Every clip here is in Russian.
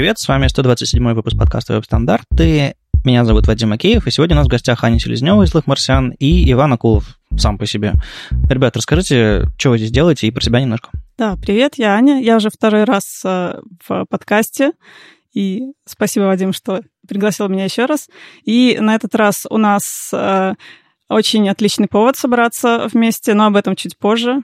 привет, с вами 127 выпуск подкаста «Веб-стандарты». Меня зовут Вадим Макеев, и сегодня у нас в гостях Аня Селезнева из «Злых марсиан» и Иван Акулов сам по себе. Ребят, расскажите, что вы здесь делаете и про себя немножко. Да, привет, я Аня. Я уже второй раз э, в подкасте. И спасибо, Вадим, что пригласил меня еще раз. И на этот раз у нас э, очень отличный повод собраться вместе, но об этом чуть позже.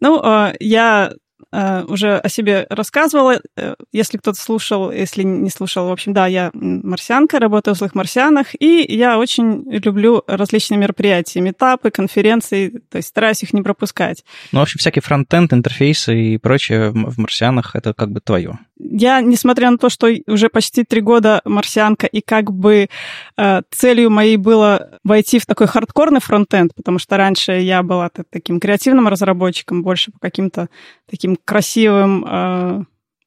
Ну, э, я Э, уже о себе рассказывала. Э, если кто-то слушал, если не слушал, в общем, да, я марсианка, работаю в злых марсианах, и я очень люблю различные мероприятия, метапы, конференции, то есть стараюсь их не пропускать. Ну, в общем, всякие фронтенд, интерфейсы и прочее в марсианах — это как бы твое. Я, несмотря на то, что уже почти три года марсианка, и как бы э, целью моей было войти в такой хардкорный фронтенд, потому что раньше я была таким креативным разработчиком, больше по каким-то таким красивым э,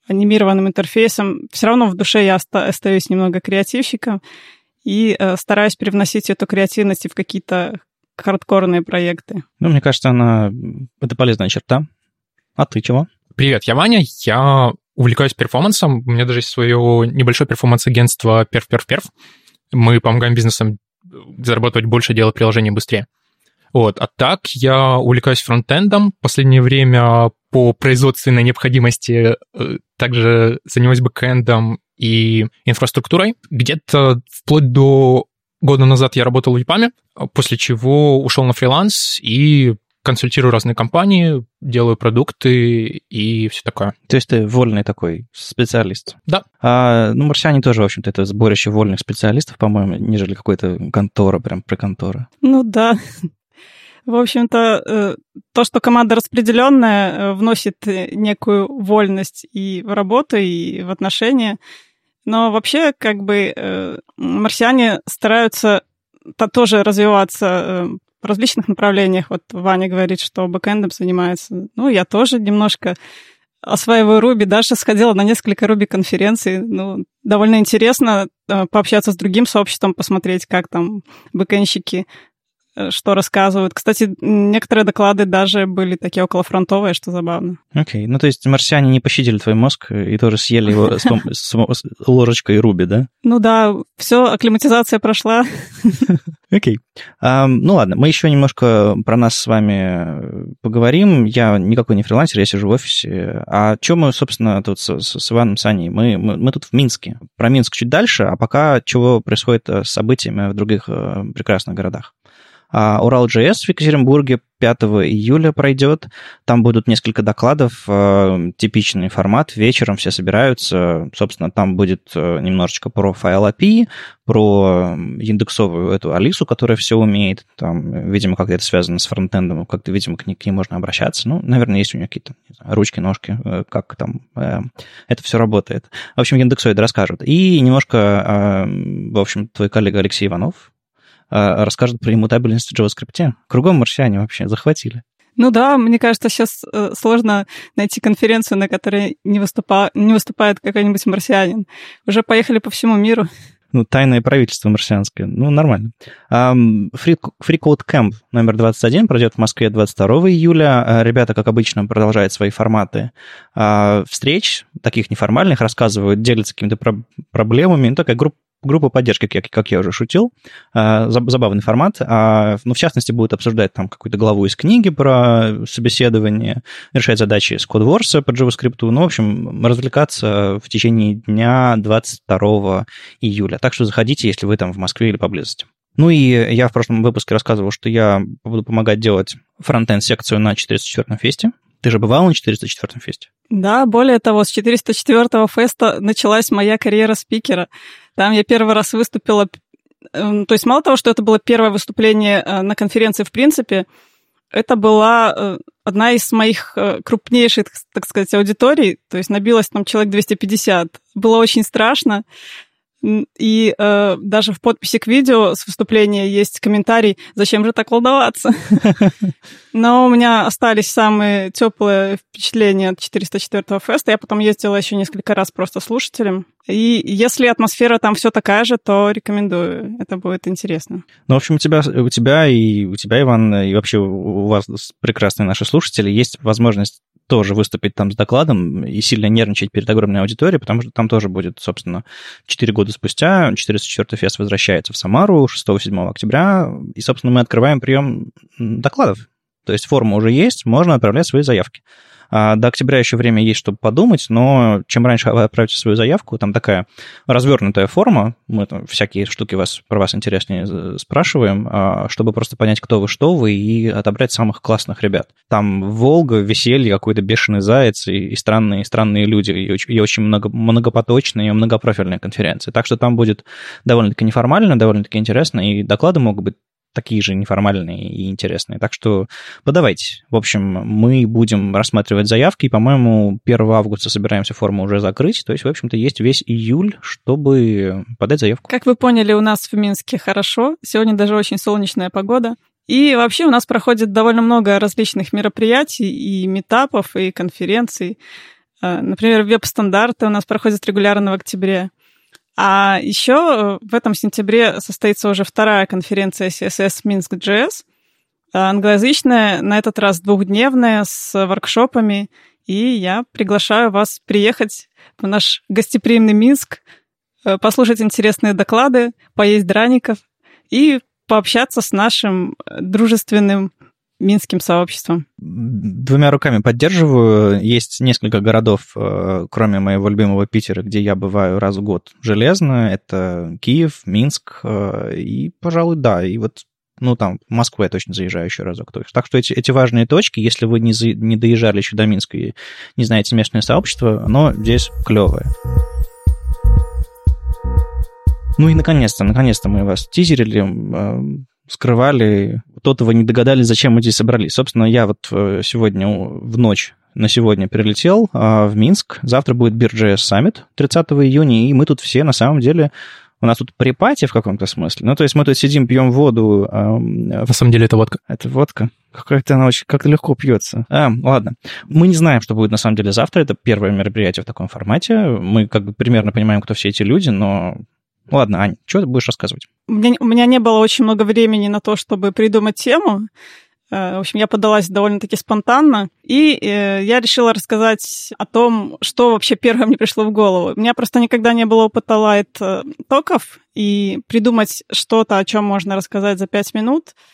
анимированным интерфейсом, все равно в душе я остаюсь немного креативщиком и э, стараюсь привносить эту креативность в какие-то хардкорные проекты. Ну, мне кажется, она это полезная черта. А ты чего? Привет, я Ваня, я увлекаюсь перформансом, у меня даже есть свое небольшое перформанс-агентство Перв-Перв-Перв. Мы помогаем бизнесам зарабатывать больше, делать приложения быстрее. Вот. А так я увлекаюсь фронтендом. Последнее время по производственной необходимости э, также занимаюсь бэкэндом и инфраструктурой. Где-то вплоть до года назад я работал в EPAM, после чего ушел на фриланс и консультирую разные компании, делаю продукты и все такое. То есть ты вольный такой специалист? Да. А, ну, марсиане тоже, в общем-то, это сборище вольных специалистов, по-моему, нежели какой-то контора, прям про контора. Ну да, в общем-то, э, то, что команда распределенная, э, вносит некую вольность и в работу, и в отношения. Но вообще, как бы, э, марсиане стараются -то тоже развиваться в различных направлениях. Вот Ваня говорит, что бэкэндом занимается. Ну, я тоже немножко осваиваю Руби. Даша сходила на несколько Руби-конференций. Ну, довольно интересно пообщаться с другим сообществом, посмотреть, как там бэкэнщики Э, что рассказывают. Кстати, некоторые доклады даже были такие околофронтовые, что забавно. Окей, okay. ну то есть марсиане не пощадили твой мозг и тоже съели его с, ложечкой Руби, да? Ну да, все, акклиматизация прошла. Окей. ну ладно, мы еще немножко про нас с вами поговорим. Я никакой не фрилансер, я сижу в офисе. А что мы, собственно, тут с, с Иваном Саней? Мы, мы, мы тут в Минске. Про Минск чуть дальше, а пока чего происходит с событиями в других э, прекрасных городах. А, Урал.js в Екатеринбурге 5 июля пройдет. Там будут несколько докладов, э, типичный формат. Вечером все собираются. Собственно, там будет э, немножечко про файл API, про индексовую эту Алису, которая все умеет. Там, видимо, как-то это связано с фронтендом, как-то, видимо, к ней, к ней можно обращаться. Ну, наверное, есть у нее какие-то ручки, ножки, э, как там это все работает. В общем, индексоид расскажут. И немножко, в общем, твой коллега Алексей Иванов а, расскажет про иммутабельность в JavaScript. Кругом марсиане вообще захватили. Ну да, мне кажется, сейчас э, сложно найти конференцию, на которой не, выступа... не выступает какой-нибудь марсианин. Уже поехали по всему миру. Ну, тайное правительство марсианское. Ну, нормально. Um, Free, Free Code Camp номер 21 пройдет в Москве 22 июля. А, ребята, как обычно, продолжают свои форматы uh, встреч, таких неформальных, рассказывают, делятся какими-то про- проблемами. Ну, такая группа группа поддержки, как, как я уже шутил. А, забавный формат. А, ну, в частности, будут обсуждать там какую-то главу из книги про собеседование, решать задачи с CodeWars по JavaScript. Ну, в общем, развлекаться в течение дня 22 июля. Так что заходите, если вы там в Москве или поблизости. Ну и я в прошлом выпуске рассказывал, что я буду помогать делать фронтенд-секцию на 404-м фесте. Ты же бывал на 404-м фесте? Да, более того, с 404-го феста началась моя карьера спикера. Там я первый раз выступила... Эм, то есть мало того, что это было первое выступление э, на конференции в принципе, это была э, одна из моих э, крупнейших, так сказать, аудиторий. То есть набилось там человек 250. Было очень страшно. И э, даже в подписи к видео с выступления есть комментарий, зачем же так волноваться. Но у меня остались самые теплые впечатления от 404 феста. Я потом ездила еще несколько раз просто слушателем. И если атмосфера там все такая же, то рекомендую. Это будет интересно. Ну, в общем, у тебя, у тебя и у тебя, Иван, и вообще у вас прекрасные наши слушатели есть возможность тоже выступить там с докладом и сильно нервничать перед огромной аудиторией, потому что там тоже будет, собственно, 4 года спустя 404 фест возвращается в Самару 6-7 октября, и, собственно, мы открываем прием докладов. То есть форма уже есть, можно отправлять свои заявки. А до октября еще время есть, чтобы подумать, но чем раньше вы отправите свою заявку, там такая развернутая форма, мы там всякие штуки вас, про вас интереснее спрашиваем, а, чтобы просто понять, кто вы, что вы, и отобрать самых классных ребят. Там Волга, веселье, какой-то бешеный заяц и, и странные, странные люди, и, и очень много, многопоточные, и многопрофильные конференции. Так что там будет довольно-таки неформально, довольно-таки интересно, и доклады могут быть такие же неформальные и интересные. Так что подавайте. В общем, мы будем рассматривать заявки, и, по-моему, 1 августа собираемся форму уже закрыть. То есть, в общем-то, есть весь июль, чтобы подать заявку. Как вы поняли, у нас в Минске хорошо. Сегодня даже очень солнечная погода. И вообще у нас проходит довольно много различных мероприятий и метапов, и конференций. А, например, веб-стандарты у нас проходят регулярно в октябре. А еще э, в этом сентябре состоится уже вторая конференция CSS Минск JS, англоязычная, на этот раз двухдневная, с воркшопами, и я приглашаю вас приехать в наш гостеприимный Минск, э, послушать интересные доклады, поесть драников и пообщаться с нашим дружественным минским сообществом? Двумя руками поддерживаю. Есть несколько городов, э, кроме моего любимого Питера, где я бываю раз в год железно. Это Киев, Минск э, и, пожалуй, да. И вот ну, там, в Москву я точно заезжаю еще разок. Так что эти, эти важные точки, если вы не, за, не доезжали еще до Минска и не знаете местное сообщество, оно здесь клевое. Ну и наконец-то, наконец-то мы вас тизерили э, скрывали, кто-то вы не догадались, зачем мы здесь собрались. Собственно, я вот э, сегодня в ночь на сегодня прилетел а, в Минск. Завтра будет Бирджес Саммит 30 июня, и мы тут все на самом деле у нас тут припати в каком-то смысле. Ну, то есть мы тут сидим, пьем воду. А, на самом деле это водка. Это водка. Как-то она очень как-то легко пьется. А, ладно. Мы не знаем, что будет на самом деле завтра. Это первое мероприятие в таком формате. Мы как бы примерно понимаем, кто все эти люди, но Ладно, Ань, что ты будешь рассказывать? У меня, у меня не было очень много времени на то, чтобы придумать тему. Э, в общем, я подалась довольно-таки спонтанно, и э, я решила рассказать о том, что вообще первое мне пришло в голову. У меня просто никогда не было опыта лайт-токов, и придумать что-то, о чем можно рассказать за пять минут —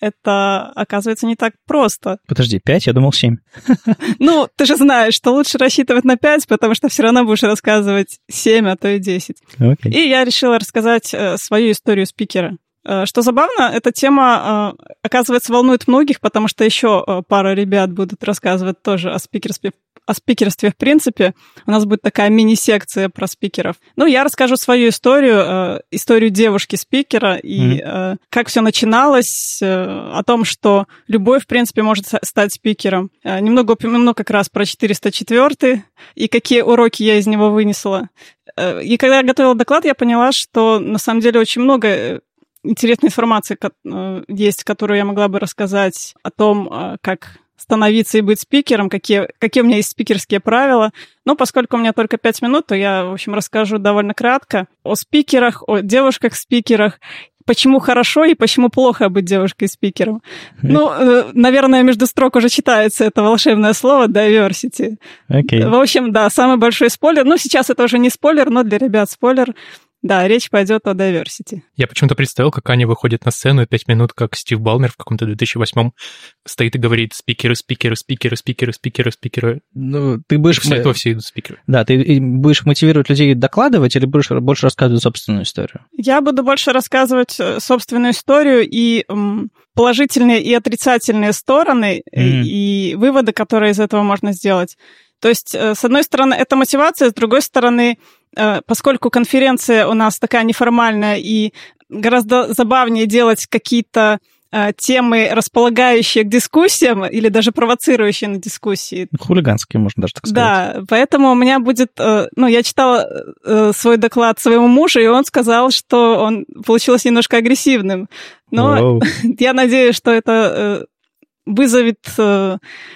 это оказывается не так просто. Подожди, 5? Я думал 7. Ну, ты же знаешь, что лучше рассчитывать на 5, потому что все равно будешь рассказывать 7, а то и 10. Okay. И я решила рассказать э, свою историю спикера. Э, что забавно, эта тема, э, оказывается, волнует многих, потому что еще пара ребят будут рассказывать тоже о спикерстве о спикерстве в принципе. У нас будет такая мини-секция про спикеров. Ну, я расскажу свою историю, э, историю девушки-спикера и mm-hmm. э, как все начиналось, э, о том, что любой, в принципе, может стать спикером. Э, немного упомяну как раз про 404 и какие уроки я из него вынесла. Э, и когда я готовила доклад, я поняла, что на самом деле очень много э, интересной информации э, есть, которую я могла бы рассказать о том, э, как становиться и быть спикером, какие, какие у меня есть спикерские правила. Но поскольку у меня только пять минут, то я, в общем, расскажу довольно кратко о спикерах, о девушках-спикерах почему хорошо и почему плохо быть девушкой-спикером. Ну, э, наверное, между строк уже читается это волшебное слово diversity. Okay. В общем, да, самый большой спойлер. Ну, сейчас это уже не спойлер, но для ребят спойлер. Да, речь пойдет о diversity. Я почему-то представил, как Аня выходит на сцену и пять минут, как Стив Балмер в каком-то 2008 стоит и говорит спикеры, спикеры, спикеры, спикеры, спикеры, спикеры. Ну, ты будешь... После этого все идут спикеры. Да, ты будешь мотивировать людей докладывать или будешь больше рассказывать собственную историю? Я буду больше рассказывать э, собственную историю и положительные и отрицательные стороны mm. и выводы, которые из этого можно сделать. То есть, э, с одной стороны, это мотивация, с другой стороны, поскольку конференция у нас такая неформальная и гораздо забавнее делать какие-то э, темы, располагающие к дискуссиям или даже провоцирующие на дискуссии. Хулиганские, можно даже так сказать. Да, поэтому у меня будет... Э, ну, я читала свой доклад своему мужу, и он сказал, что он получилось немножко агрессивным. Но я надеюсь, что это вызовет,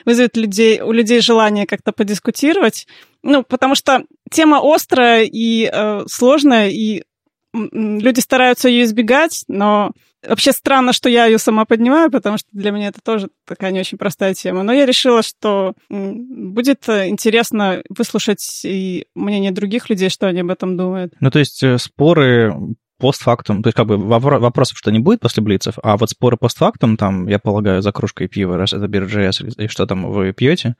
вызовет людей, у людей желание как-то подискутировать. Ну, потому что тема острая и э, сложная, и люди стараются ее избегать, но вообще странно, что я ее сама поднимаю, потому что для меня это тоже такая не очень простая тема. Но я решила, что будет э, интересно выслушать и мнение других людей, что они об этом думают. Ну, то есть э, споры постфактум, то есть как бы вопросов что не будет после блицев, а вот споры постфактум, там, я полагаю, за кружкой пива, раз это Beer.js и что там вы пьете,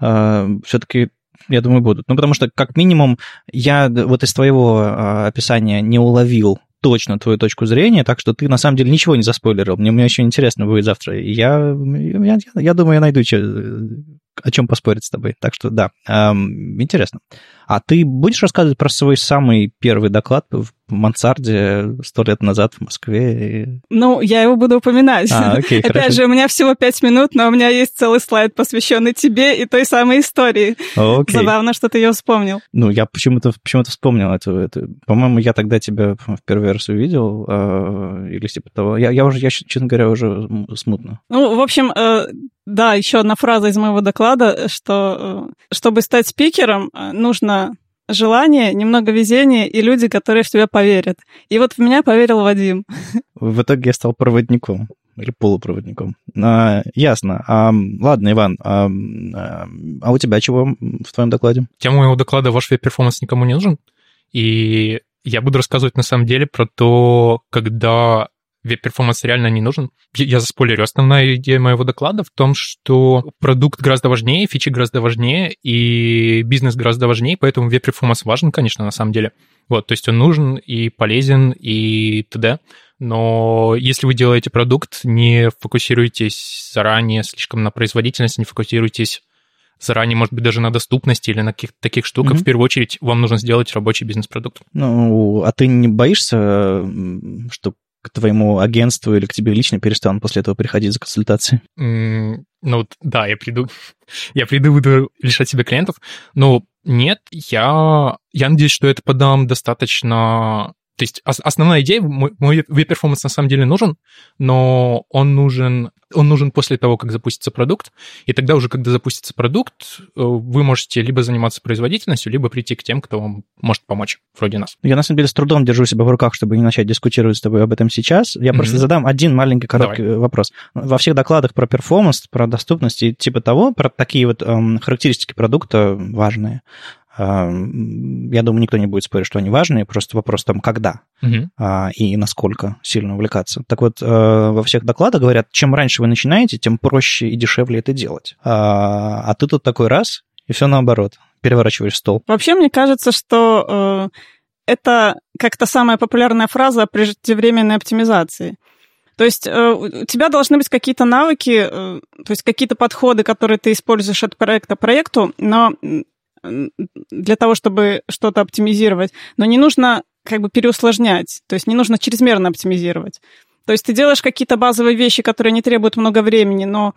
э, все-таки я думаю, будут. Ну, потому что, как минимум, я вот из твоего э, описания не уловил точно твою точку зрения, так что ты на самом деле ничего не заспойлерил. Мне, мне еще интересно будет завтра. Я, я, я думаю, я найду о чем поспорить с тобой. Так что да, эм, интересно. А ты будешь рассказывать про свой самый первый доклад в мансарде сто лет назад в Москве? Ну, я его буду упоминать. А, окей, Опять хорошо. же, у меня всего пять минут, но у меня есть целый слайд, посвященный тебе и той самой истории. Окей. Забавно, что ты ее вспомнил. Ну, я почему-то почему вспомнил это, это. По-моему, я тогда тебя в первый раз увидел, э, или типа того. Я, я уже, я, честно говоря, уже смутно. Ну, в общем, э, да, еще одна фраза из моего доклада, что э, чтобы стать спикером, э, нужно желание, немного везения и люди, которые в тебя поверят. И вот в меня поверил Вадим. В итоге я стал проводником или полупроводником. А, ясно. А, ладно, Иван, а, а у тебя чего в твоем докладе? Тема моего доклада «Ваш web performance никому не нужен». И я буду рассказывать на самом деле про то, когда web performance реально не нужен. Я заспойлерю. Основная идея моего доклада в том, что продукт гораздо важнее, фичи гораздо важнее, и бизнес гораздо важнее, поэтому web performance важен, конечно, на самом деле. Вот, то есть он нужен и полезен, и т.д. Но если вы делаете продукт, не фокусируйтесь заранее слишком на производительности, не фокусируйтесь заранее, может быть, даже на доступности или на каких-то таких штуках. Mm-hmm. В первую очередь вам нужно сделать рабочий бизнес-продукт. Ну, а ты не боишься, что к твоему агентству или к тебе лично перестанут после этого приходить за консультацией? Mm, ну, да, я приду, я приду, буду лишать себя клиентов, но нет, я, я надеюсь, что это подам достаточно то есть основная идея, мой, мой web performance на самом деле нужен, но он нужен, он нужен после того, как запустится продукт, и тогда уже, когда запустится продукт, э, вы можете либо заниматься производительностью, либо прийти к тем, кто вам может помочь, вроде нас. Я, на самом деле, с трудом держу себя в руках, чтобы не начать дискутировать с тобой об этом сейчас. Я mm-hmm. просто задам один маленький короткий Давай. вопрос. Во всех докладах про performance, про доступность и типа того, про такие вот эм, характеристики продукта важные, я думаю, никто не будет спорить, что они важные, просто вопрос там, когда угу. и насколько сильно увлекаться. Так вот, э, во всех докладах говорят, чем раньше вы начинаете, тем проще и дешевле это делать. А, а ты тут такой раз, и все наоборот, переворачиваешь стол. Вообще, мне кажется, что э, это как-то самая популярная фраза преждевременной оптимизации. То есть э, у тебя должны быть какие-то навыки, то есть какие-то подходы, которые ты используешь от проекта к проекту, но для того, чтобы что-то оптимизировать, но не нужно как бы переусложнять, то есть не нужно чрезмерно оптимизировать. То есть ты делаешь какие-то базовые вещи, которые не требуют много времени, но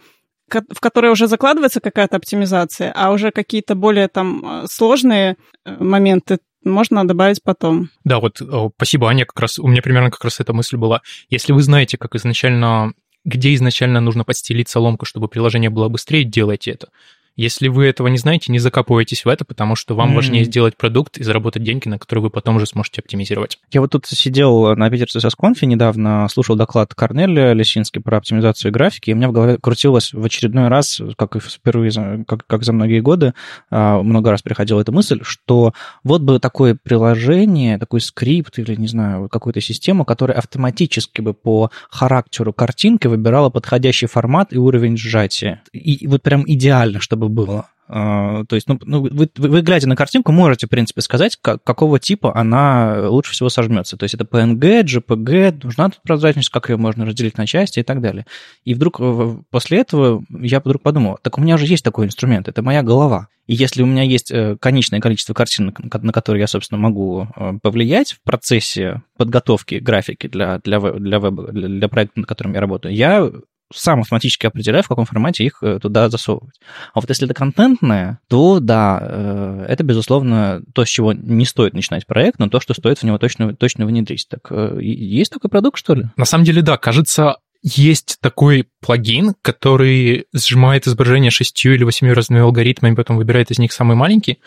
в которые уже закладывается какая-то оптимизация, а уже какие-то более там э, сложные э, моменты можно добавить потом. Да, вот спасибо, Аня, как раз у меня примерно как раз эта мысль была. Если вы знаете, как изначально, где изначально нужно подстелить соломку, чтобы приложение было быстрее, делайте это. Если вы этого не знаете, не закапывайтесь в это, потому что вам mm. важнее сделать продукт и заработать деньги, на которые вы потом уже сможете оптимизировать. Я вот тут сидел на Питер CSS Conf недавно, слушал доклад Корнелия Лисинский про оптимизацию графики, и у меня в голове крутилось в очередной раз, как и впервые, как, как за многие годы, а, много раз приходила эта мысль, что вот бы такое приложение, такой скрипт или, не знаю, какую-то систему, которая автоматически бы по характеру картинки выбирала подходящий формат и уровень сжатия. И вот прям идеально, чтобы бы было. А, то есть, ну, ну вы, вы, глядя на картинку, можете, в принципе, сказать, как, какого типа она лучше всего сожмется. То есть это PNG, JPG, нужна тут прозрачность, как ее можно разделить на части и так далее. И вдруг после этого я вдруг подумал, так у меня же есть такой инструмент, это моя голова. И если у меня есть э, конечное количество картин, на которые я, собственно, могу э, повлиять в процессе подготовки графики для, для, для, веба, для проекта, над которым я работаю, я сам автоматически определяю, в каком формате их э, туда засовывать. А вот если это контентное, то да, э, это, безусловно, то, с чего не стоит начинать проект, но то, что стоит в него точно, точно внедрить. Так э, есть такой продукт, что ли? На самом деле, да, кажется, есть такой плагин, который сжимает изображение шестью или восьмью разными алгоритмами, потом выбирает из них самый маленький.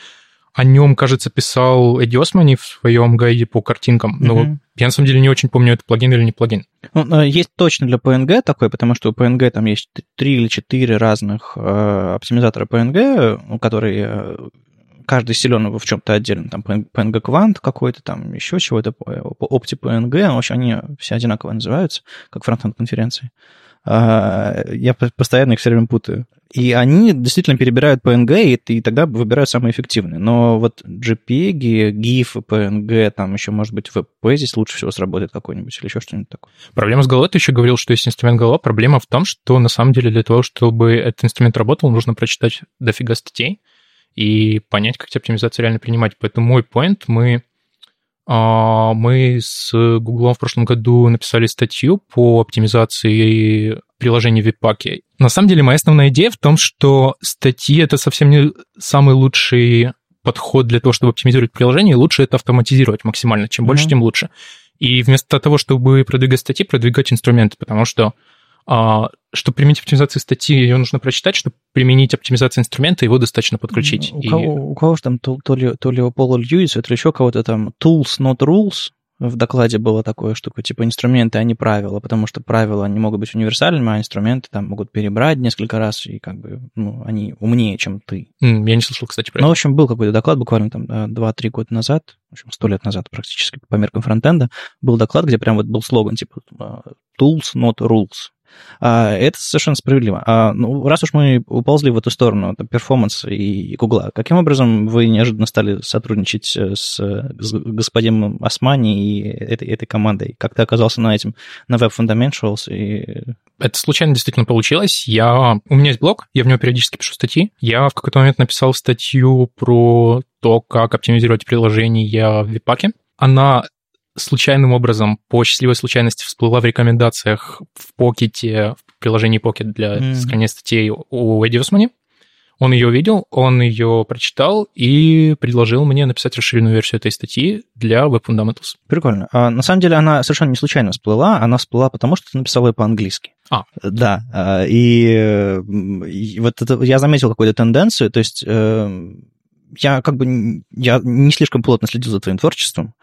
О нем, кажется, писал Эдди Османи в своем гайде по картинкам, но mm-hmm. я на самом деле не очень помню, это плагин или не плагин. Ну, есть точно для PNG такой, потому что у PNG там есть три или четыре разных э, оптимизатора PNG, которые э, каждый силен в чем-то отдельно. Там PNG Quant какой-то, там еще чего-то, Opti PNG, в общем, они все одинаково называются, как фронтенд конференции. А, я постоянно их все время путаю. И они действительно перебирают PNG, и, и тогда выбирают самые эффективные. Но вот JPEG, GIF, PNG, там еще, может быть, WebP здесь лучше всего сработает какой-нибудь или еще что-нибудь такое. Проблема с Galo, ты еще говорил, что есть инструмент Galo. Проблема в том, что на самом деле для того, чтобы этот инструмент работал, нужно прочитать дофига статей и понять, как эти оптимизации реально принимать. Поэтому мой point, мы а, мы с Google в прошлом году написали статью по оптимизации приложений в веб-паке. На самом деле, моя основная идея в том, что статьи — это совсем не самый лучший подход для того, чтобы оптимизировать приложение, лучше это автоматизировать максимально. Чем больше, mm-hmm. тем лучше. И вместо того, чтобы продвигать статьи, продвигать инструменты, потому что а, чтобы применить оптимизацию статьи, ее нужно прочитать, чтобы применить оптимизацию инструмента, его достаточно подключить. У, и... кого, у кого же там то, то ли, то ли Пола Льюиса, то ли еще кого-то там tools, not rules, в докладе было такое штука, типа инструменты, а не правила, потому что правила, они могут быть универсальными, а инструменты там могут перебрать несколько раз, и как бы, ну, они умнее, чем ты. Mm, я не слышал, кстати, про это. Ну, в общем, был какой-то доклад буквально там 2-3 года назад, в общем, сто лет назад практически по меркам фронтенда, был доклад, где прям вот был слоган, типа tools, not rules. А, это совершенно справедливо. А, ну, раз уж мы уползли в эту сторону, это перформанс и Гугла, каким образом вы неожиданно стали сотрудничать э, с, с господином Османи и этой, этой командой? Как ты оказался на этим, на Web Fundamentals? И... Это случайно действительно получилось. Я... У меня есть блог, я в него периодически пишу статьи. Я в какой-то момент написал статью про то, как оптимизировать приложения в веб-паке. Она случайным образом, по счастливой случайности, всплыла в рекомендациях в Покете, в приложении Pocket для mm. скачания статей у Эдди Османи. Он ее увидел, он ее прочитал и предложил мне написать расширенную версию этой статьи для Web Fundamentals. Прикольно. А, на самом деле она совершенно не случайно всплыла, она всплыла потому, что ты написал ее по-английски. А. Да, а, и, и вот это, я заметил какую-то тенденцию, то есть э, я как бы я не слишком плотно следил за твоим творчеством,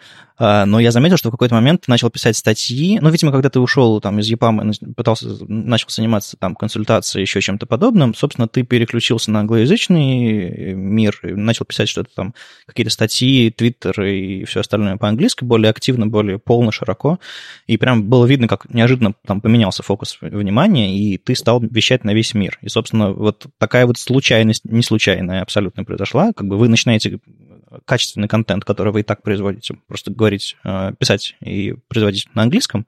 а, но я заметил, что в какой-то момент ты начал писать статьи. Ну, видимо, когда ты ушел там из ЕПАМа, пытался, начал заниматься там консультацией, еще чем-то подобным, собственно, ты переключился на англоязычный мир, начал писать что-то там, какие-то статьи, твиттер и все остальное по-английски, более активно, более полно, широко. И прям было видно, как неожиданно там поменялся фокус внимания, и ты стал вещать на весь мир. И, собственно, вот такая вот случайность, не случайная абсолютно произошла, как бы вы начинаете качественный контент, который вы и так производите, просто говорить, э, писать и производить на английском,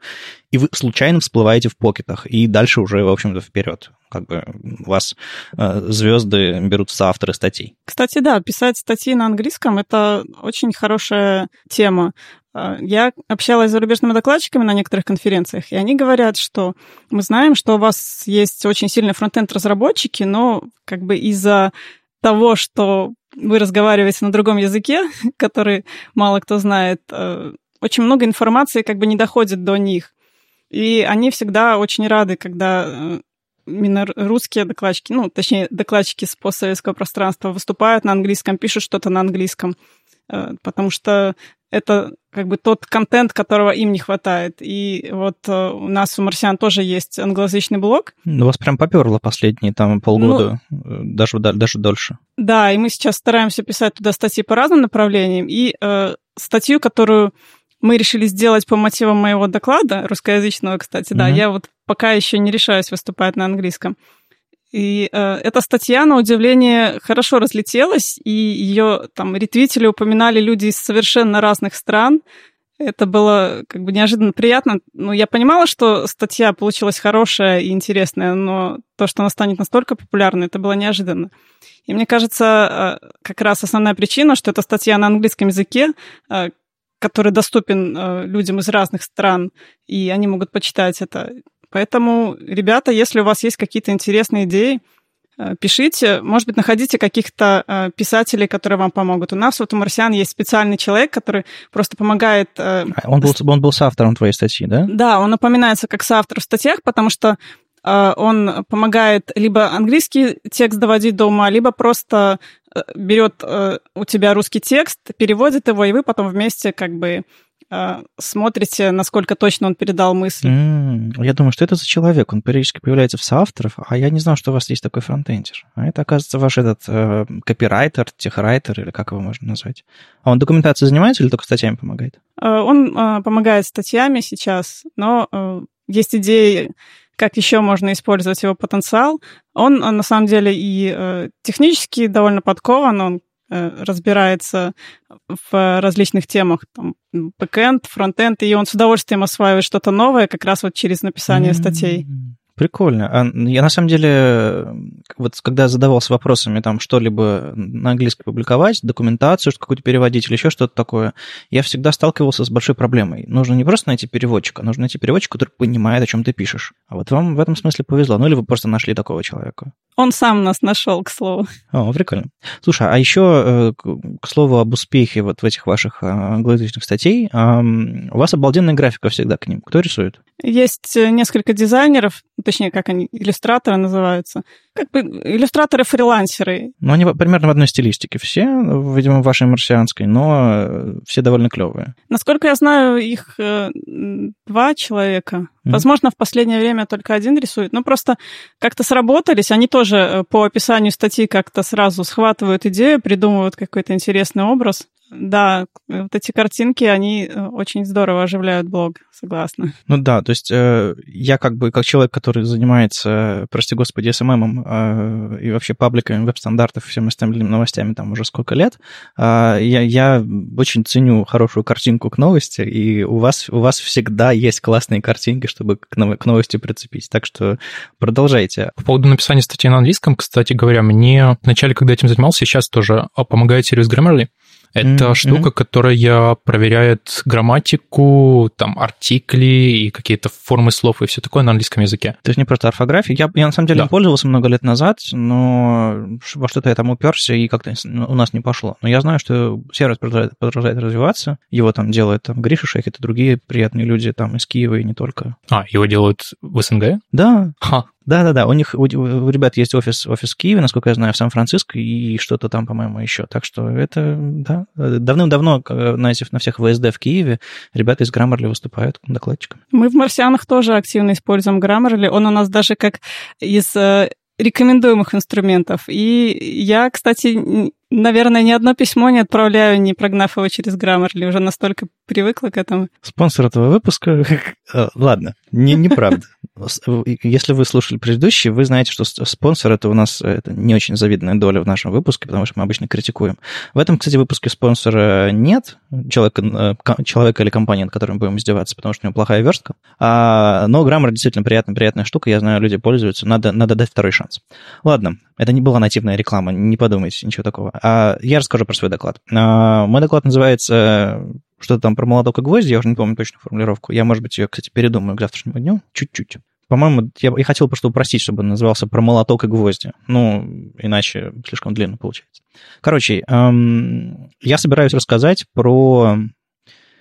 и вы случайно всплываете в покетах, и дальше уже, в общем-то, вперед. Как бы вас э, звезды берутся авторы статей. Кстати, да, писать статьи на английском — это очень хорошая тема. Э, я общалась с зарубежными докладчиками на некоторых конференциях, и они говорят, что мы знаем, что у вас есть очень сильные фронтенд-разработчики, но как бы из-за того, что вы разговариваете на другом языке, который мало кто знает, э, очень много информации как бы не доходит до них. И они всегда очень рады, когда э, именно русские докладчики, ну, точнее, докладчики с постсоветского пространства выступают на английском, пишут что-то на английском, потому что это как бы тот контент, которого им не хватает. И вот э, у нас у марсиан тоже есть англоязычный блог. Ну, вас прям поперло последние там полгода, ну, э, даже, даже дольше. Да, и мы сейчас стараемся писать туда статьи по разным направлениям. И э, статью, которую мы решили сделать по мотивам моего доклада, русскоязычного, кстати, да, я вот пока еще не решаюсь выступать на английском. И э, эта статья, на удивление, хорошо разлетелась, и ее там ретвитили, упоминали люди из совершенно разных стран. Это было как бы неожиданно приятно. Ну, я понимала, что статья получилась хорошая и интересная, но то, что она станет настолько популярной, это было неожиданно. И мне кажется, э, как раз основная причина, что эта статья на английском языке, э, который доступен э, людям из разных стран, и они могут почитать это. Поэтому, ребята, если у вас есть какие-то интересные идеи, э, пишите. Может быть, находите каких-то э, писателей, которые вам помогут. У нас вот у марсиан есть специальный человек, который просто помогает... Э, а он был, он был соавтором твоей статьи, да? Да, он упоминается как соавтор в статьях, потому что он помогает либо английский текст доводить до ума, либо просто берет у тебя русский текст, переводит его, и вы потом вместе как бы смотрите, насколько точно он передал мысль. Mm, я думаю, что это за человек. Он периодически появляется в соавторов, а я не знал, что у вас есть такой фронтендер. А это, оказывается, ваш этот э, копирайтер, техрайтер, или как его можно назвать. А он документацией занимается или только статьями помогает? Он э, помогает статьями сейчас, но э, есть идеи, как еще можно использовать его потенциал. Он, на самом деле, и технически довольно подкован, он Э, разбирается в различных темах, там, бэкэнд, фронтенд, и он с удовольствием осваивает что-то новое как раз вот через написание mm-hmm. статей. Прикольно. А я на самом деле, вот когда задавался вопросами, там, что-либо на английском публиковать, документацию какую-то переводить или еще что-то такое, я всегда сталкивался с большой проблемой. Нужно не просто найти переводчика, нужно найти переводчика, который понимает, о чем ты пишешь. А вот вам в этом смысле повезло. Ну или вы просто нашли такого человека. Он сам нас нашел, к слову. О, прикольно. Слушай, а еще, э, к слову, об успехе вот в этих ваших э, англоязычных статей, у вас обалденная графика всегда к ним. Кто рисует? Есть э, несколько дизайнеров, точнее, как они, иллюстраторы называются. Как бы иллюстраторы-фрилансеры. Ну, они примерно в одной стилистике все, видимо, в вашей марсианской, но все довольно клевые. Насколько я знаю, их два человека. Mm-hmm. Возможно, в последнее время только один рисует. Но просто как-то сработались. Они тоже э, по описанию статьи как-то сразу схватывают идею, придумывают какой-то интересный образ. Да, вот эти картинки, они э, очень здорово оживляют блог, согласна. Ну да, то есть э, я как бы, как человек, который занимается, прости господи, SMM э, и вообще пабликами веб-стандартов, всем остальными новостями там уже сколько лет, э, я, я очень ценю хорошую картинку к новости, и у вас, у вас всегда есть классные картинки, чтобы к, нов- к новости прицепить. Так что продолжайте. По поводу написания статей на английском, кстати говоря, мне вначале, когда этим занимался, сейчас тоже а, помогает сервис Grammarly. Это mm-hmm. штука, которая проверяет грамматику, там, артикли и какие-то формы слов и все такое на английском языке. То есть не просто орфография. Я, я на самом деле да. пользовался много лет назад, но во что-то я там уперся и как-то у нас не пошло. Но я знаю, что сервис продолжает, продолжает развиваться. Его там делают там Гриша Шехет и другие приятные люди там из Киева и не только. А, его делают в СНГ? Да. Ха, да-да-да, у них, у, у ребят есть офис, офис в Киеве, насколько я знаю, в Сан-Франциско и что-то там, по-моему, еще. Так что это, да, давным-давно на, этих, на всех ВСД в Киеве ребята из Grammarly выступают докладчиками. Мы в «Марсианах» тоже активно используем Grammarly. Он у нас даже как из э, рекомендуемых инструментов. И я, кстати, наверное, ни одно письмо не отправляю, не прогнав его через Grammarly. Уже настолько привыкла к этому. Спонсор этого выпуска... Э, ладно, не, неправда. Если вы слушали предыдущий, вы знаете, что спонсор это у нас это не очень завидная доля в нашем выпуске, потому что мы обычно критикуем. В этом, кстати, выпуске спонсора нет, человека, э, человека или компании, над которым будем издеваться, потому что у него плохая верстка. А, но Grammarly действительно приятная, приятная штука, я знаю, люди пользуются, надо, надо дать второй шанс. Ладно, это не была нативная реклама, не подумайте, ничего такого. А, я расскажу про свой доклад. А, мой доклад называется что-то там про молоток и гвозди, я уже не помню точную формулировку. Я, может быть, ее, кстати, передумаю к завтрашнему дню, чуть-чуть. По-моему, я, я хотел просто упростить, чтобы он назывался про молоток и гвозди. Ну, иначе слишком длинно получается. Короче, эм, я собираюсь рассказать про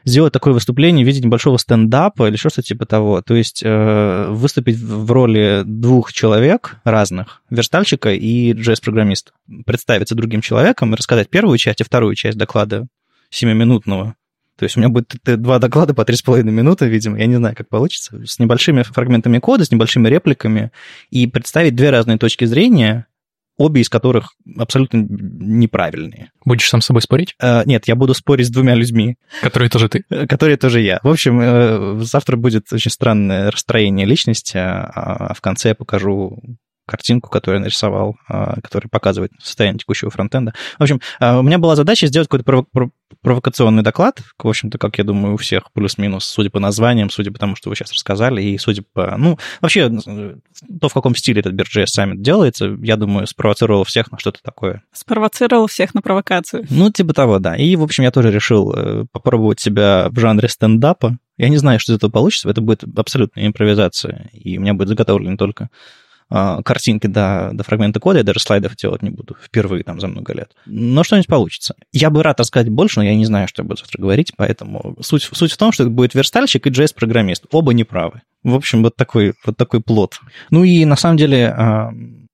сделать такое выступление в виде небольшого стендапа или что-то типа того. То есть э, выступить в роли двух человек разных, верстальщика и JS-программиста. Представиться другим человеком и рассказать первую часть и вторую часть доклада семиминутного. То есть у меня будет два доклада по 3,5 минуты, видимо, я не знаю, как получится, с небольшими фрагментами кода, с небольшими репликами, и представить две разные точки зрения, обе из которых абсолютно неправильные. Будешь сам с собой спорить? Uh, нет, я буду спорить с двумя людьми. Которые тоже ты. Э, которые тоже я. В общем, uh, завтра будет очень странное расстроение личности, а в конце я покажу картинку, которую я нарисовал, а, которая показывает состояние текущего фронтенда. В общем, а, у меня была задача сделать какой-то провокационный доклад, в общем-то, как я думаю, у всех плюс-минус, судя по названиям, судя по тому, что вы сейчас рассказали, и судя по... Ну, вообще, то, в каком стиле этот BirJS Summit делается, я думаю, спровоцировал всех на что-то такое. Спровоцировал всех на провокацию. Ну, типа того, да. И, в общем, я тоже решил э, попробовать себя в жанре стендапа. Я не знаю, что из этого получится, это будет абсолютная импровизация, и у меня будет заготовлено только картинки до, до фрагмента кода, я даже слайдов делать не буду впервые там за много лет. Но что-нибудь получится. Я бы рад рассказать больше, но я не знаю, что я буду завтра говорить, поэтому суть, суть в том, что это будет верстальщик и JS-программист. Оба неправы. В общем, вот такой, вот такой плод. Ну и на самом деле а,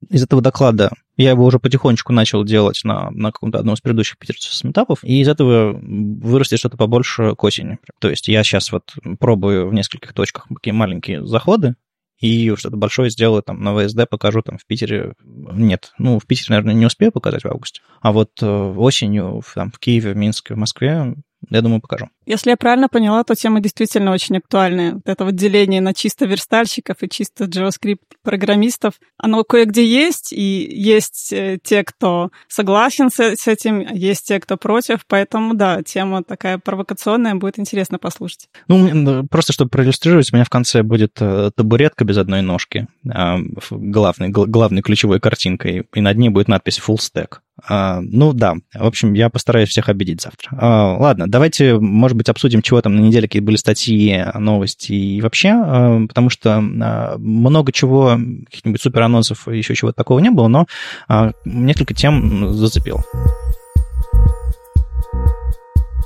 из этого доклада Я его уже потихонечку начал делать на, на каком-то одном из предыдущих питерских метапов, и из этого вырастет что-то побольше к осени. То есть я сейчас вот пробую в нескольких точках такие маленькие заходы, и что-то большое сделаю там на ВСД, покажу там в Питере. Нет, ну, в Питере, наверное, не успею показать в августе. А вот э, осенью там, в Киеве, в Минске, в Москве я думаю, покажу. Если я правильно поняла, то тема действительно очень актуальная. Вот это вот деление на чисто верстальщиков и чисто JavaScript-программистов, оно кое-где есть, и есть э, те, кто согласен с, с этим, а есть те, кто против, поэтому, да, тема такая провокационная, будет интересно послушать. Ну, просто чтобы проиллюстрировать, у меня в конце будет э, табуретка без одной ножки, а, главной, главной ключевой картинкой, и над ней будет надпись «Full Stack». А, ну да, в общем, я постараюсь всех обидеть завтра. А, ладно, давайте, может быть, обсудим, чего там на неделе, какие были статьи, новости и вообще, а, потому что много чего, каких-нибудь супер анонсов, еще чего-то такого не было, но несколько тем зацепил.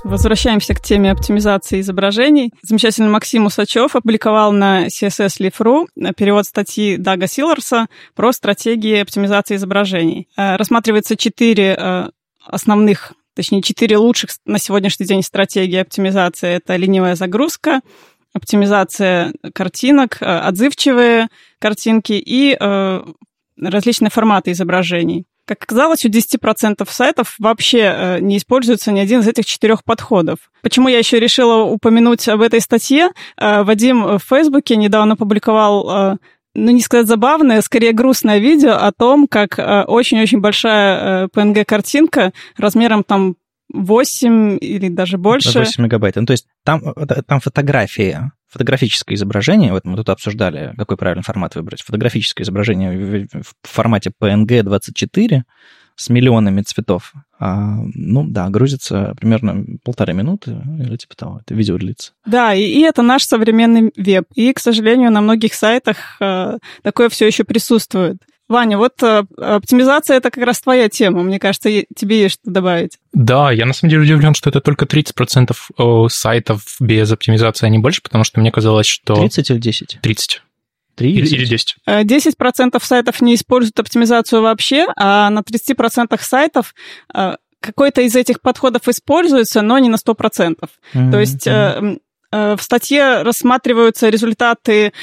Возвращаемся к теме оптимизации изображений. Замечательный Максим Усачев опубликовал на CSS Live.ru перевод статьи Дага Силарса про стратегии оптимизации изображений. Э, рассматривается четыре э, основных точнее, четыре лучших на сегодняшний день стратегии оптимизации. Это ленивая загрузка, оптимизация картинок, э, отзывчивые картинки и различные форматы изображений. Как оказалось, у 10% сайтов вообще э, не используется ни один из этих четырех подходов. Почему я еще решила упомянуть об этой статье? Э, Вадим в Фейсбуке недавно публиковал э, ну, не сказать забавное, скорее грустное видео о том, как очень-очень большая PNG-картинка размером там 8 или даже больше. 8 мегабайт. Ну, то есть там, там фотография фотографическое изображение, вот мы тут обсуждали, какой правильный формат выбрать, фотографическое изображение в формате PNG 24 с миллионами цветов, а, ну да, грузится примерно полторы минуты или типа того, это видео длится. Да, и, и это наш современный веб. И, к сожалению, на многих сайтах а, такое все еще присутствует. Ваня, вот э, оптимизация это как раз твоя тема. Мне кажется, тебе есть что добавить. Да, я на самом деле удивлен, что это только 30% э, сайтов без оптимизации, а не больше, потому что мне казалось, что... 30 или 10? 30. 30? Или 10. 10% сайтов не используют оптимизацию вообще, а на 30% сайтов э, какой-то из этих подходов используется, но не на 100%. Mm-hmm. То есть в статье рассматриваются результаты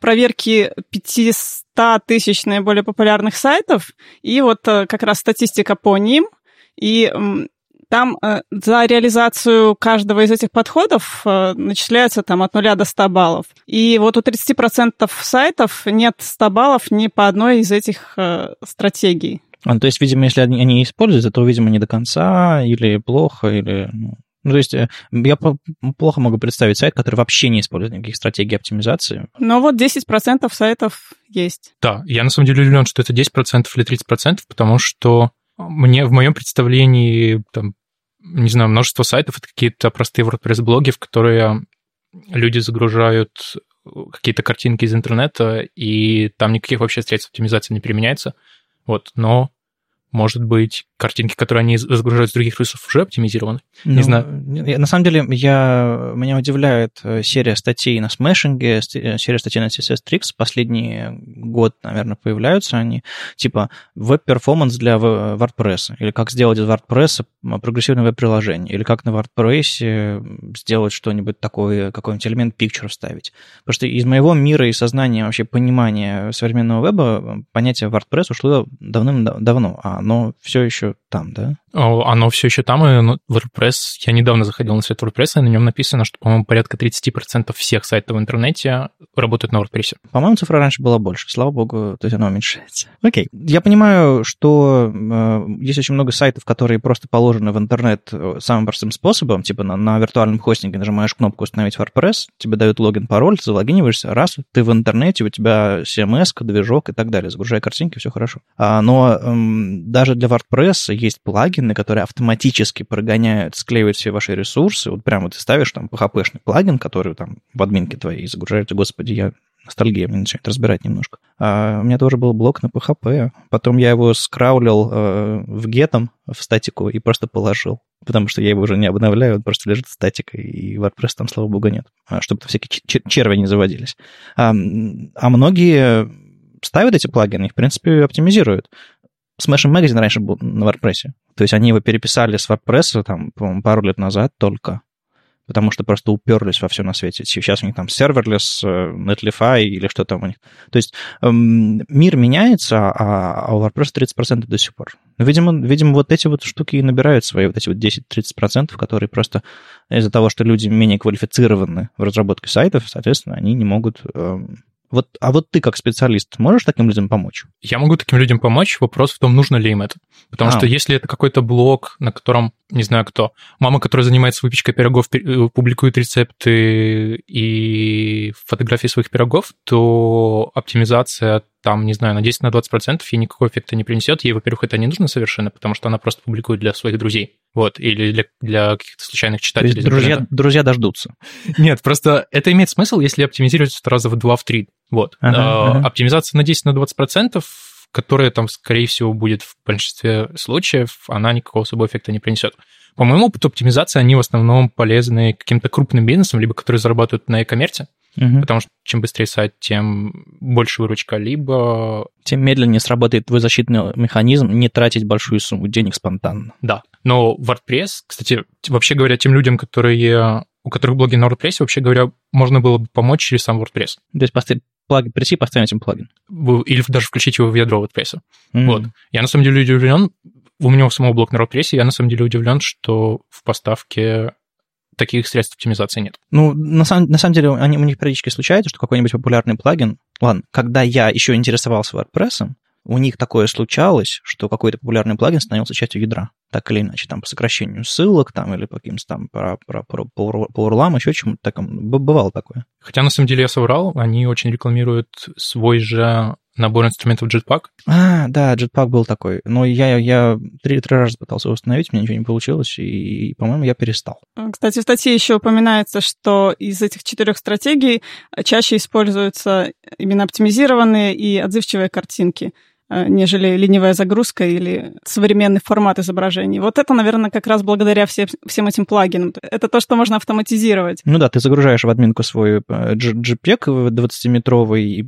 проверки 500 100 тысяч наиболее популярных сайтов, и вот э, как раз статистика по ним, и там э, за реализацию каждого из этих подходов э, начисляется там от 0 до 100 баллов. И вот у 30% сайтов нет 100 баллов ни по одной из этих стратегий. А, то есть, видимо, если они, они используются, то, видимо, не до конца, или плохо, или... Ну, то есть э, я плохо могу представить сайт, который вообще не использует никаких стратегий оптимизации. Но вот 10% сайтов есть. Да, я на самом деле удивлен, что это 10% или 30%, потому что мне в моем представлении, там, не знаю, множество сайтов — это какие-то простые WordPress-блоги, в которые люди загружают какие-то картинки из интернета, и там никаких вообще средств оптимизации не применяется. Вот, но может быть, картинки, которые они загружают с других ресурсов, уже оптимизированы? Ну, не знаю. На самом деле, я, меня удивляет э, серия статей на Smashing е, э, серия статей на CSS Tricks. Последний год, наверное, появляются они. Типа web performance для WordPress. Или как сделать из WordPress прогрессивное веб-приложение. Или как на WordPress сделать что-нибудь такое, какой-нибудь элемент picture вставить. Потому что из моего мира и сознания, вообще понимания современного веба, понятие WordPress ушло давным-давно. А оно все еще там, да? Оно все еще там, и ну, WordPress, я недавно заходил на сайт WordPress, и на нем написано, что, по-моему, порядка 30% всех сайтов в интернете работают на WordPress. По-моему, цифра раньше была больше, слава богу, то есть оно уменьшается. Окей, я понимаю, что э, есть очень много сайтов, которые просто положены в интернет э, самым простым способом, типа на, на виртуальном хостинге нажимаешь кнопку «Установить WordPress», тебе дают логин, пароль, ты залогиниваешься, раз, ты в интернете, у тебя CMS, движок и так далее, загружай картинки, все хорошо. А, но э, даже для WordPress есть плагин, плагины, которые автоматически прогоняют, склеивают все ваши ресурсы. Вот прямо ты ставишь там PHP-шный плагин, который там в админке твоей загружает. Господи, я ностальгия мне начинает разбирать немножко. А у меня тоже был блок на PHP. Потом я его скраулил э, в гетом, в статику, и просто положил. Потому что я его уже не обновляю, он просто лежит статикой, и WordPress там, слава богу, нет. А, чтобы всякие черви не заводились. А, а многие ставят эти плагины, их, в принципе, оптимизируют Smashing Magazine раньше был на WordPress. То есть они его переписали с WordPress там, пару лет назад только потому что просто уперлись во все на свете. Сейчас у них там serverless, э, Netlify или что там у них. То есть эм, мир меняется, а, а у WordPress 30% до сих пор. Видимо, видимо, вот эти вот штуки и набирают свои вот эти вот 10-30%, которые просто из-за того, что люди менее квалифицированы в разработке сайтов, соответственно, они не могут эм, вот, а вот ты как специалист можешь таким людям помочь? Я могу таким людям помочь. Вопрос в том, нужно ли им это. Потому а. что если это какой-то блог, на котором, не знаю кто, мама, которая занимается выпечкой пирогов, э, публикует рецепты и фотографии своих пирогов, то оптимизация там, не знаю, на 10-20% на 20% ей никакого эффекта не принесет. Ей, во-первых, это не нужно совершенно, потому что она просто публикует для своих друзей. Вот, или для, для каких-то случайных читателей. Друзья, друзья дождутся. Нет, просто это имеет смысл, если оптимизировать раза в 2-3. Вот. Ага, а, ага. Оптимизация на 10-20%, на 20%, которая там, скорее всего, будет в большинстве случаев, она никакого особого эффекта не принесет. По моему опыту, оптимизации, они в основном полезны каким-то крупным бизнесам, либо которые зарабатывают на e-коммерте, Угу. Потому что чем быстрее сайт, тем больше выручка, либо... Тем медленнее сработает твой защитный механизм не тратить большую сумму денег спонтанно. Да. Но WordPress, кстати, вообще говоря, тем людям, которые у которых блоги на WordPress, вообще говоря, можно было бы помочь через сам WordPress. То есть поставить плагин, прийти и поставить им плагин. Или даже включить его в ядро WordPress. Mm-hmm. Вот. Я на самом деле удивлен, у меня у самого блог на WordPress, я на самом деле удивлен, что в поставке таких средств оптимизации нет. Ну, на самом, на самом деле, они, у них периодически случается, что какой-нибудь популярный плагин... Ладно, когда я еще интересовался WordPress, у них такое случалось, что какой-то популярный плагин становился частью ядра, так или иначе, там, по сокращению ссылок, там, или по каким-то там, по, по, по, по, по урлам, еще чему-то такому. Бывало такое. Хотя, на самом деле, я соврал, они очень рекламируют свой же набор инструментов Jetpack. А, да, Jetpack был такой. Но я, я три, три раза пытался его установить, у меня ничего не получилось, и, по-моему, я перестал. Кстати, в статье еще упоминается, что из этих четырех стратегий чаще используются именно оптимизированные и отзывчивые картинки. Э, нежели ленивая загрузка или современный формат изображений. Вот это, наверное, как раз благодаря всем, всем этим плагинам. Это то, что можно автоматизировать. Ну да, ты загружаешь в админку свой э, JPEG 20-метровый, и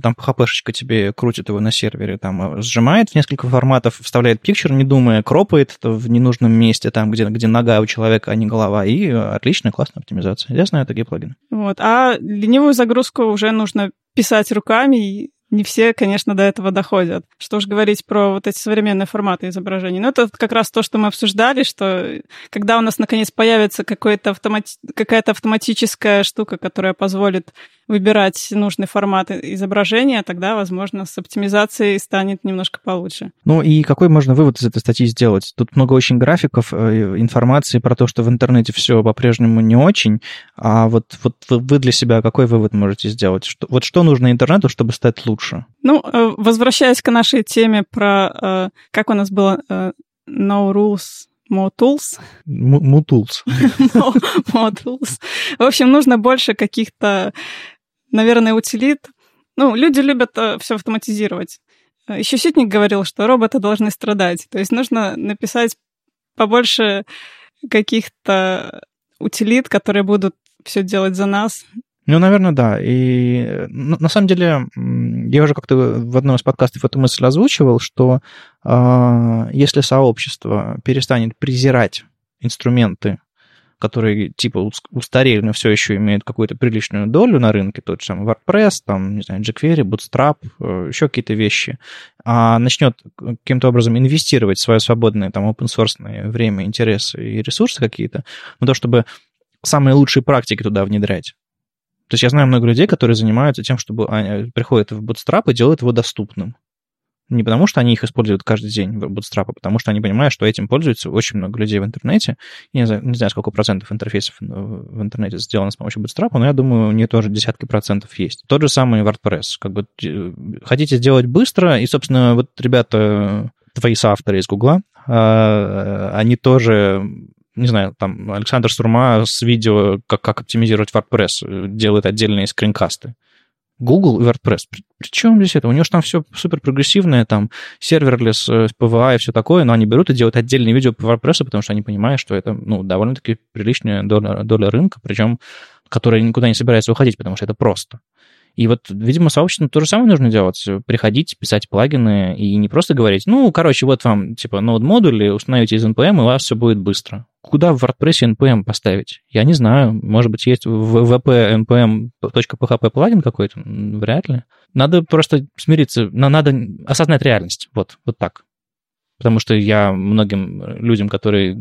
там PHP-шечка тебе крутит его на сервере, там э, сжимает в несколько форматов, вставляет пикчер, не думая, кропает в ненужном месте, там, где, где нога у человека, а не голова, и отличная, классная оптимизация. Я знаю такие плагины. Вот. А ленивую загрузку уже нужно писать руками, не все, конечно, до этого доходят. Что уж говорить про вот эти современные форматы изображений. Но это как раз то, что мы обсуждали, что когда у нас наконец появится какая-то автомати... какая автоматическая штука, которая позволит выбирать нужный формат изображения, тогда, возможно, с оптимизацией станет немножко получше. Ну и какой можно вывод из этой статьи сделать? Тут много очень графиков, э, информации про то, что в интернете все по-прежнему не очень, а вот, вот вы для себя какой вывод можете сделать? Что, вот что нужно интернету, чтобы стать лучше? Ну, э, возвращаясь к нашей теме про, э, как у нас было, no rules, tools. More tools. В общем, нужно больше каких-то наверное, утилит. Ну, люди любят э, все автоматизировать. Э, Еще Ситник говорил, что роботы должны страдать. То есть нужно написать побольше каких-то утилит, которые будут все делать за нас. Ну, наверное, да. И э, на самом деле я уже как-то в одном из подкастов эту мысль озвучивал, что э, если сообщество перестанет презирать инструменты которые типа устарели, но все еще имеют какую-то приличную долю на рынке, тот же WordPress, там, не знаю, jQuery, Bootstrap, э, еще какие-то вещи, а начнет каким-то образом инвестировать свое свободное там open-source время, интересы и ресурсы какие-то, на то, чтобы самые лучшие практики туда внедрять. То есть я знаю много людей, которые занимаются тем, чтобы они приходят в Bootstrap и делают его доступным. Не потому, что они их используют каждый день в Bootstrap, а потому что они понимают, что этим пользуются очень много людей в интернете. Я не знаю, не знаю сколько процентов интерфейсов в интернете сделано с помощью Bootstrap, но я думаю, у них тоже десятки процентов есть. Тот же самый WordPress. Как бы хотите сделать быстро, и, собственно, вот ребята, твои соавторы из Гугла, а, они тоже не знаю, там Александр Сурма с видео, как, как оптимизировать WordPress, делает отдельные скринкасты. Google и WordPress. При, при чем здесь это? У него же там все супер прогрессивное, там serverless, PWA и все такое, но они берут и делают отдельные видео по WordPress, потому что они понимают, что это ну, довольно-таки приличная доля, доля рынка, причем которая никуда не собирается уходить, потому что это просто. И вот, видимо, сообществу то же самое нужно делать. Приходить, писать плагины и не просто говорить, ну, короче, вот вам, типа, node-модули, установите из NPM, и у вас все будет быстро. Куда в WordPress NPM поставить? Я не знаю. Может быть, есть в wp npm.php плагин какой-то? Вряд ли. Надо просто смириться, надо осознать реальность. Вот, вот так. Потому что я многим людям, которые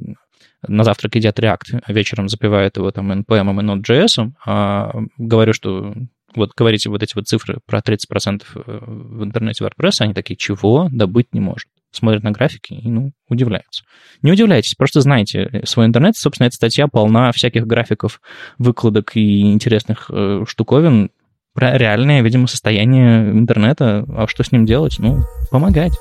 на завтрак едят React, а вечером запивают его там NPM и Node.js, а говорю, что вот говорите вот эти вот цифры про 30% э, в интернете WordPress, они такие, чего? Да быть не может. Смотрят на графики и, ну, удивляются. Не удивляйтесь, просто знайте э, свой интернет. Собственно, эта статья полна всяких графиков, выкладок и интересных э, штуковин про реальное, видимо, состояние интернета. А что с ним делать? Ну, помогать.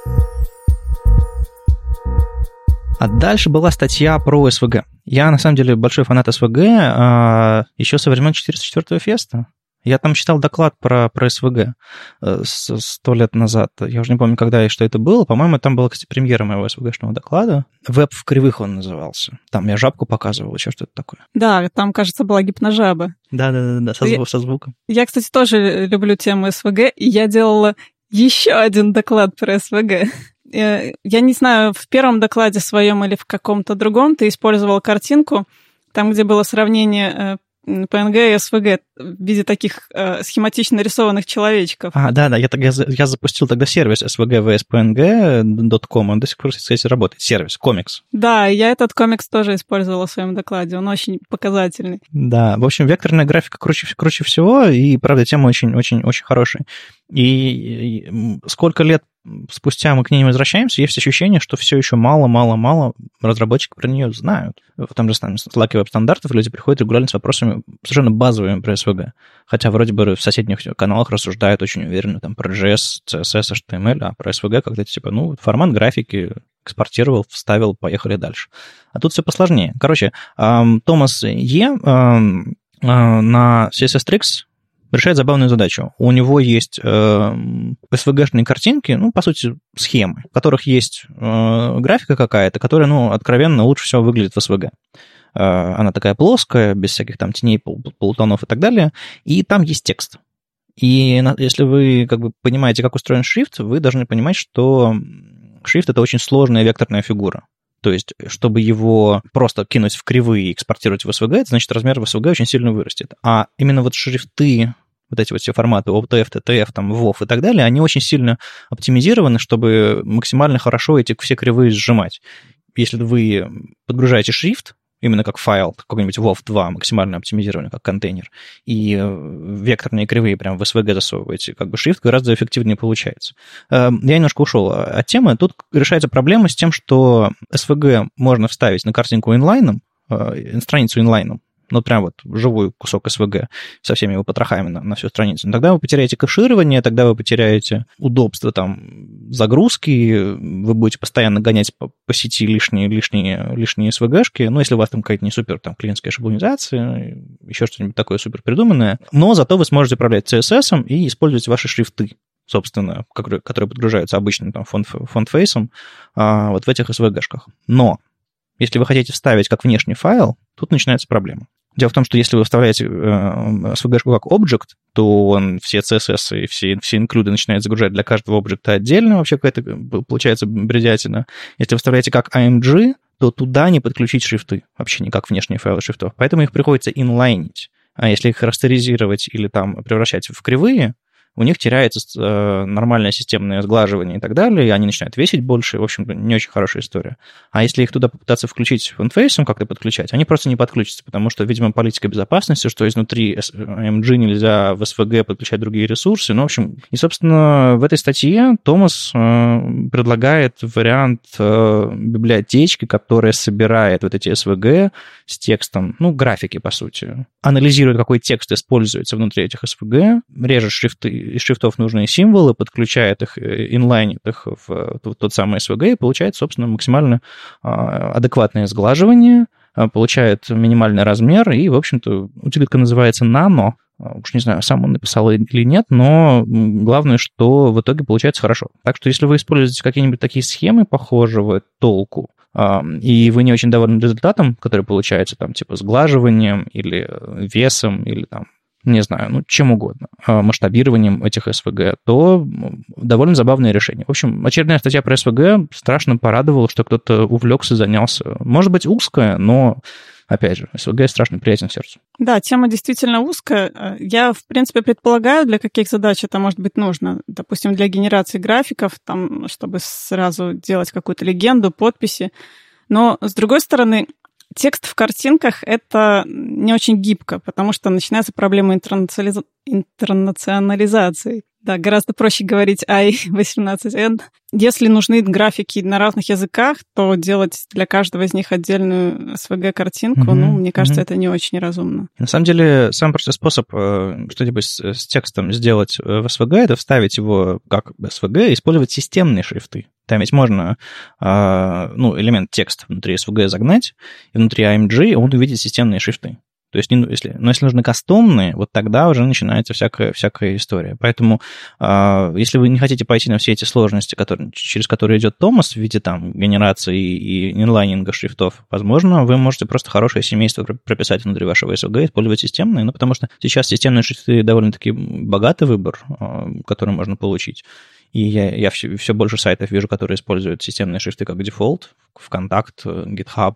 А дальше была статья про СВГ. Я, на самом деле, большой фанат СВГ а, еще со времен 404 феста. Я там читал доклад про, про СВГ э, сто лет назад. Я уже не помню, когда и что это было. По-моему, там была, кстати, премьера моего СВГшного доклада. Веб в кривых он назывался. Там я жабку показывал, еще что-то такое. Да, там, кажется, была гипножаба. Да-да-да, со, я, со звуком. Я, кстати, тоже люблю тему СВГ, и я делала еще один доклад про СВГ. Э, я не знаю, в первом докладе своем или в каком-то другом ты использовал картинку, там, где было сравнение PNG и SVG в виде таких э, схематично нарисованных человечков. А, да, да, я, я, я запустил тогда сервис svg.vspng.com, он до сих пор, кстати, работает, сервис, комикс. Да, я этот комикс тоже использовала в своем докладе, он очень показательный. Да, в общем, векторная графика круче, круче всего, и, правда, тема очень-очень-очень хорошая. И сколько лет спустя мы к ней возвращаемся, есть ощущение, что все еще мало-мало-мало разработчики про нее знают. В том же самом слаке веб-стандартов люди приходят регулярно с вопросами совершенно базовыми про SVG. Хотя вроде бы в соседних каналах рассуждают очень уверенно там про JS, CSS, HTML, а про SVG когда типа, ну, формат графики, экспортировал, вставил, поехали дальше. А тут все посложнее. Короче, Томас Е а, на CSS Tricks решает забавную задачу. У него есть э, SVG-шные картинки, ну, по сути, схемы, в которых есть э, графика какая-то, которая, ну, откровенно лучше всего выглядит в SVG. Э, она такая плоская, без всяких там теней, пол полутонов и так далее, и там есть текст. И если вы как бы понимаете, как устроен шрифт, вы должны понимать, что шрифт — это очень сложная векторная фигура. То есть, чтобы его просто кинуть в кривые и экспортировать в SVG, это значит, размер в SVG очень сильно вырастет. А именно вот шрифты, вот эти вот все форматы OTF, TTF, там, WOF и так далее, они очень сильно оптимизированы, чтобы максимально хорошо эти все кривые сжимать. Если вы подгружаете шрифт, именно как файл, какой-нибудь WOF2, максимально оптимизированный как контейнер, и э, векторные кривые прям в SVG засовываете, как бы шрифт гораздо эффективнее получается. Эм, я немножко ушел от темы. Тут решается проблема с тем, что SVG можно вставить на картинку инлайном, э, страницу инлайном, ну, прям вот живой кусок СВГ со всеми его потрохами на, на всю страницу, тогда вы потеряете кэширование, тогда вы потеряете удобство там загрузки, вы будете постоянно гонять по, по сети лишние, лишние, лишние СВГшки, ну, если у вас там какая-то не супер там клиентская шаблонизация, еще что-нибудь такое супер придуманное, но зато вы сможете управлять CSS и использовать ваши шрифты собственно, которые, которые подгружаются обычным там фонд, фонд-фейсом, а, вот в этих SVG-шках. Но если вы хотите вставить как внешний файл, тут начинается проблема. Дело в том, что если вы вставляете э, svg как объект, то он все CSS и все, все инклюды начинает загружать для каждого объекта отдельно, вообще какая-то получается бредятина. Если вы вставляете как AMG, то туда не подключить шрифты, вообще никак внешние файлы шрифтов. Поэтому их приходится инлайнить. А если их растеризировать или там превращать в кривые, у них теряется э, нормальное системное сглаживание и так далее, и они начинают весить больше, в общем, не очень хорошая история. А если их туда попытаться включить font-face ом как-то подключать, они просто не подключатся, потому что, видимо, политика безопасности, что изнутри IMG нельзя в SVG подключать другие ресурсы, ну, в общем, и, собственно, в этой статье Томас э, предлагает вариант э, библиотечки, которая собирает вот эти SVG с текстом, ну, графики, по сути, анализирует, какой текст используется внутри этих SVG, режет шрифты из шрифтов нужные символы, подключает их, э, инлайнит их в тот самый SVG и получает, собственно, максимально а, адекватное сглаживание, а, получает минимальный размер, и, в общем-то, утилитка называется Nano, а, уж не знаю, сам он написал или нет, но главное, что в итоге получается хорошо. Так что если вы используете какие-нибудь такие схемы похожего толку, и вы не очень довольны результатом, который получается, там, типа, сглаживанием или весом, или там не знаю, ну, чем угодно, а, масштабированием этих СВГ, то довольно забавное решение. В общем, очередная статья про СВГ страшно порадовала, что кто-то увлекся, занялся. Может быть, узкая, но опять же, СВГ страшно приятен сердцу. Да, тема действительно узкая. Я, в принципе, предполагаю, для каких задач это может быть нужно. Допустим, для генерации графиков, там, чтобы сразу делать какую-то легенду, подписи. Но, с другой стороны, текст в картинках — это не очень гибко, потому что начинается проблема интернационализации. Да, гораздо проще говорить i18n. Если нужны графики на разных языках, то делать для каждого из них отдельную SVG-картинку, mm-hmm. ну, мне кажется, mm-hmm. это не очень разумно. На самом деле, самый простой способ э, что-нибудь с, с текстом сделать в SVG, это вставить его как SVG и использовать системные шрифты. Там ведь можно э, ну, элемент текст внутри SVG загнать, и внутри AMG он увидит системные шрифты. То есть, если, но если нужны кастомные, вот тогда уже начинается всякая, всякая история. Поэтому, э, если вы не хотите пойти на все эти сложности, которые, через которые идет Томас в виде там генерации и инлайнинга шрифтов, возможно, вы можете просто хорошее семейство прописать внутри вашего SVG, использовать системные, ну, потому что сейчас системные шрифты довольно-таки богатый выбор, э, который можно получить. И я, я все, все больше сайтов вижу, которые используют системные шрифты как дефолт. ВКонтакт, GitHub.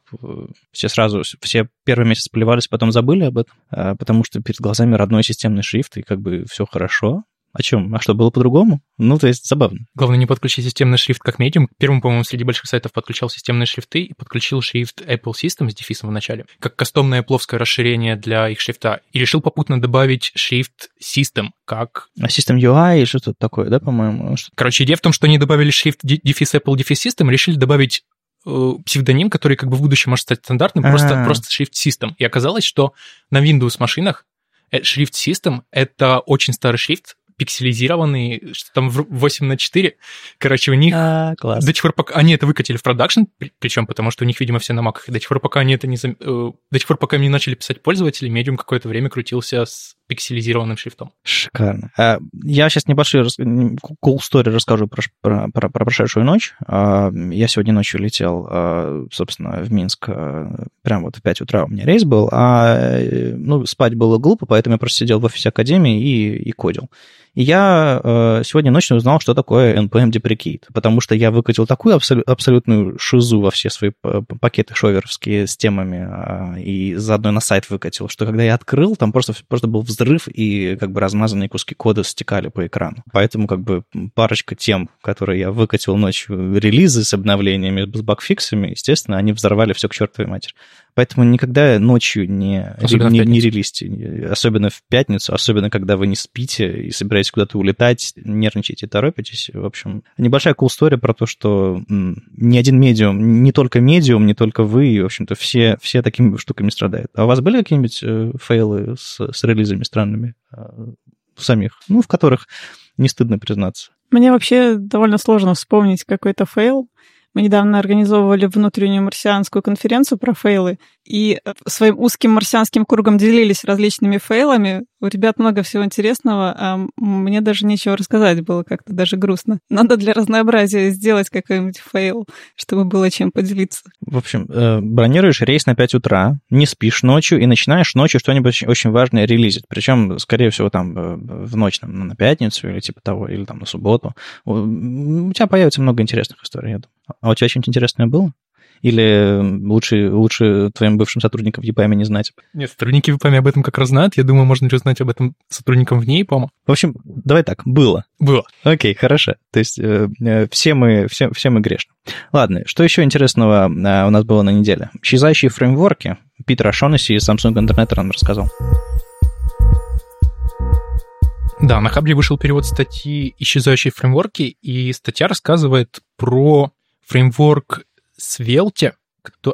Все сразу, все первый месяц поливались, потом забыли об этом, а, потому что перед глазами родной системный шрифт, и как бы все хорошо. О чем? А что, было по-другому? Ну, то есть забавно. Главное не подключить системный шрифт как медиум. Первым, по-моему, среди больших сайтов подключал системные шрифты и подключил шрифт Apple System с дефисом в начале, как кастомное пловское расширение для их шрифта. И решил попутно добавить шрифт System как... А System UI и что-то такое, да, по-моему? Короче, идея в том, что они добавили шрифт дефис Apple, дефис System, решили добавить э, псевдоним, который как бы в будущем может стать стандартным, просто, просто шрифт System. И оказалось, что на Windows машинах э, шрифт System — это очень старый шрифт, пикселизированный, что там 8 на 4. Короче, у них а, класс. до тех пор, пока они это выкатили в продакшн, причем потому что у них, видимо, все на маках, до тех пор, пока они это не... Э, до тех пор, пока они не начали писать пользователи, Medium какое-то время крутился с пикселизированным шрифтом. Шикарно. А, я сейчас небольшую cool story расскажу про, про, про, про прошедшую ночь. А, я сегодня ночью летел, а, собственно, в Минск. Прям вот в 5 утра у меня рейс был, а э, ну, спать было глупо, поэтому я просто сидел в офисе Академии и, и кодил. И я э, сегодня ночью узнал, что такое NPM Deprecate, потому что я выкатил такую абсол- абсолютную шизу во все свои пакеты шоверовские с темами э, и заодно на сайт выкатил, что когда я открыл, там просто, просто был взрыв и как бы размазанные куски кода стекали по экрану. Поэтому как бы парочка тем, которые я выкатил ночью, релизы с обновлениями, с багфиксами, естественно, они взорвали все к чертовой матери. Поэтому никогда ночью не, не, не релизьте, особенно в пятницу, особенно когда вы не спите и собираетесь куда-то улетать, нервничаете, торопитесь. В общем, небольшая cool story про то, что ни один медиум, не только медиум, не только вы, в общем-то, все, все такими штуками страдают. А у вас были какие-нибудь э, фейлы с, с релизами странными э, самих, ну, в которых не стыдно признаться? Мне вообще довольно сложно вспомнить какой-то фейл. Мы недавно организовывали внутреннюю марсианскую конференцию про фейлы, и э, своим узким марсианским кругом делились различными фейлами. У ребят много всего интересного, а мне даже нечего рассказать было как-то даже грустно. Надо для разнообразия сделать какой-нибудь фейл, чтобы было чем поделиться. В общем, э, бронируешь рейс на 5 утра, не спишь ночью и начинаешь ночью что-нибудь очень важное релизить. Причем, скорее всего, там э, в ночь там, на пятницу или типа того, или там на субботу. У тебя появится много интересных историй, я думаю. А у тебя что-нибудь интересное было? Или лучше, лучше твоим бывшим сотрудникам в EPAM не знать? Нет, сотрудники в EPAM об этом как раз знают. Я думаю, можно узнать об этом сотрудникам вне EPAM. В общем, давай так, было. Было. Окей, хорошо. То есть э, э, все, мы, все, все мы грешны. Ладно, что еще интересного э, у нас было на неделе? Исчезающие фреймворки. Питер Ашонаси из Samsung Internet нам рассказал. Да, на Хабре вышел перевод статьи «Исчезающие фреймворки», и статья рассказывает про фреймворк Svelte,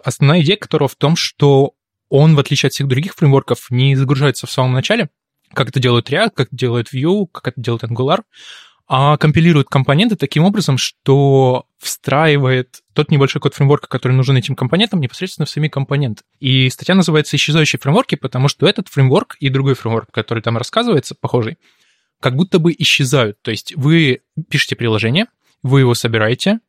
основная идея которого в том, что он, в отличие от всех других фреймворков, не загружается в самом начале, как это делает React, как это делает Vue, как это делает Angular, а компилирует компоненты таким образом, что встраивает тот небольшой код фреймворка, который нужен этим компонентам, непосредственно в сами компоненты. И статья называется «Исчезающие фреймворки», потому что этот фреймворк и другой фреймворк, который там рассказывается, похожий, как будто бы исчезают. То есть вы пишете приложение, вы его собираете,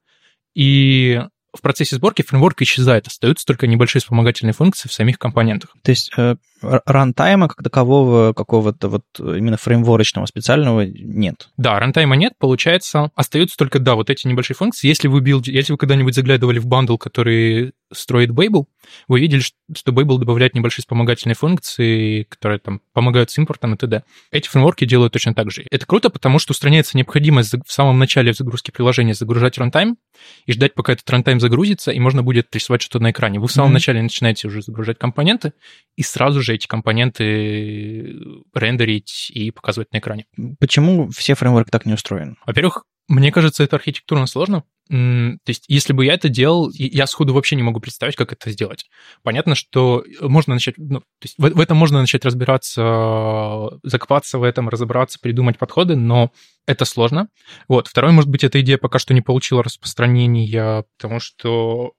и в процессе сборки фреймворк исчезает, остаются только небольшие вспомогательные функции в самих компонентах. То есть э, рантайма как такового какого-то вот именно фреймворочного специального нет? Да, рантайма нет, получается, остаются только, да, вот эти небольшие функции. Если вы, билд, если вы когда-нибудь заглядывали в бандл, который строит Babel, вы видели, что Babel добавляет небольшие вспомогательные функции, которые там помогают с импортом и т.д. Эти фреймворки делают точно так же. Это круто, потому что устраняется необходимость в самом начале загрузки приложения загружать рантайм и ждать, пока этот рантайм загрузится, и можно будет рисовать что-то на экране. Вы в самом mm-hmm. начале начинаете уже загружать компоненты, и сразу же эти компоненты рендерить и показывать на экране. Почему все фреймворки так не устроены? Во-первых, мне кажется, это архитектурно сложно. То есть, если бы я это делал, я сходу вообще не могу представить, как это сделать. Понятно, что можно начать, ну, то есть в, в этом можно начать разбираться, закопаться в этом, разобраться, придумать подходы, но это сложно. Вот. Второй, может быть, эта идея пока что не получила распространения, потому что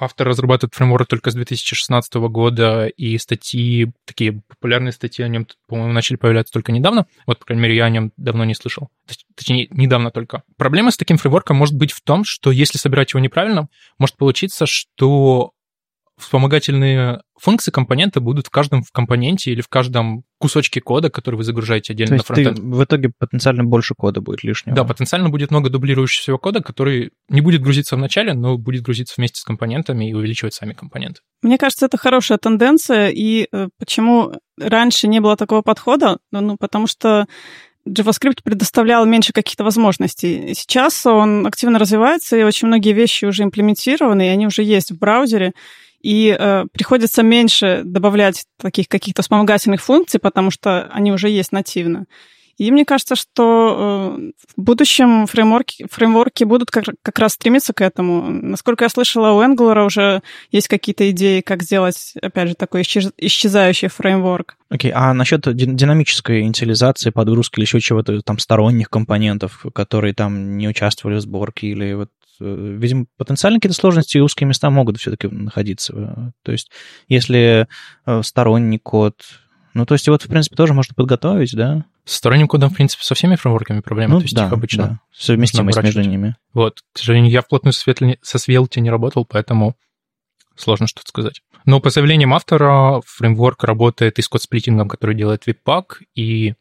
Автор разрабатывает фреймворк только с 2016 года, и статьи, такие популярные статьи о нем, по-моему, начали появляться только недавно. Вот, по крайней мере, я о нем давно не слышал. Точнее, недавно только. Проблема с таким фреймворком может быть в том, что если собирать его неправильно, может получиться, что вспомогательные функции компонента будут в каждом компоненте или в каждом кусочке кода, который вы загружаете отдельно То есть на фронтенд. в итоге потенциально больше кода будет лишнего. Да, потенциально будет много дублирующегося кода, который не будет грузиться в начале, но будет грузиться вместе с компонентами и увеличивать сами компоненты. Мне кажется, это хорошая тенденция, и э, почему раньше не было такого подхода? Ну, потому что JavaScript предоставлял меньше каких-то возможностей. Сейчас он активно развивается, и очень многие вещи уже имплементированы, и они уже есть в браузере и э, приходится меньше добавлять таких каких-то вспомогательных функций, потому что они уже есть нативно. И мне кажется, что э, в будущем фреймворки, фреймворки будут как, как раз стремиться к этому. Насколько я слышала, у Angular уже есть какие-то идеи, как сделать, опять же, такой исчезающий фреймворк. Окей, okay. а насчет динамической инициализации, подгрузки или еще чего-то, там, сторонних компонентов, которые там не участвовали в сборке или вот видимо, потенциально какие-то сложности и узкие места могут все-таки находиться. То есть, если э, сторонний код, ну, то есть его, в принципе, тоже можно подготовить, да? С сторонним кодом, в принципе, со всеми фреймворками проблемы, ну, то есть да, их обычно да. совместимость между ними. Вот, к сожалению, я вплотную со Svelte не работал, поэтому сложно что-то сказать. Но по заявлениям автора, фреймворк работает и с код-сплитингом, который делает Webpack, и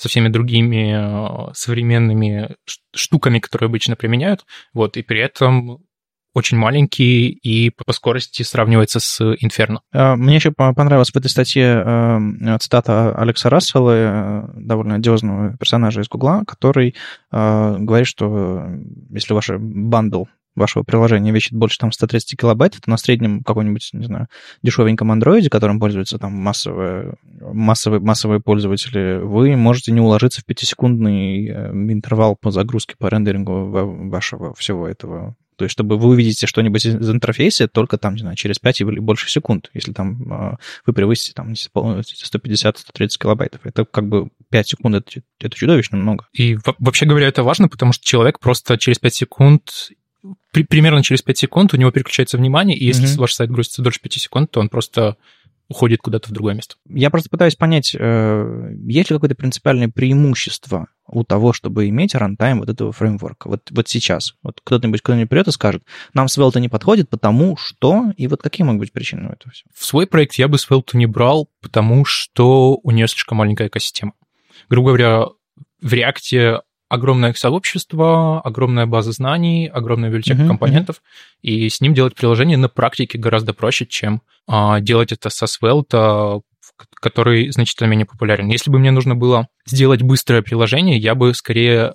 со всеми другими э, современными штуками, которые обычно применяют, вот, и при этом очень маленький и по скорости сравнивается с Inferno. А, мне еще понравилась в этой статье э, цитата Алекса Рассела, э, довольно одиозного персонажа из Гугла, который говорит, что если ваш бандл вашего приложения весит больше там 130 килобайт, то на среднем каком-нибудь, не знаю, дешевеньком андроиде, которым пользуются там массовые, массовые, массовые пользователи, вы можете не уложиться в пятисекундный э, интервал по загрузке, по рендерингу вашего всего этого то есть, чтобы вы увидите что-нибудь из интерфейса только там, не знаю, через 5 или больше секунд, если там а, вы превысите там 150-130 килобайтов. Это как бы 5 секунд, это, это чудовищно много. И вообще говоря, это важно, потому что человек просто через 5 секунд при, примерно через 5 секунд у него переключается внимание, и если mm-hmm. ваш сайт грузится дольше 5 секунд, то он просто уходит куда-то в другое место. Я просто пытаюсь понять, э, есть ли какое-то принципиальное преимущество у того, чтобы иметь рантайм вот этого фреймворка. Вот, вот сейчас. Вот кто-нибудь кто-нибудь придет и скажет, нам Svelte не подходит, потому что... И вот какие могут быть причины у этого всего? В свой проект я бы Svelte не брал, потому что у нее слишком маленькая экосистема. Грубо говоря, в React огромное сообщество, огромная база знаний, огромная библиотека uh-huh, компонентов, uh-huh. и с ним делать приложение на практике гораздо проще, чем а, делать это со Svelte, который значительно менее популярен. Если бы мне нужно было сделать быстрое приложение, я бы скорее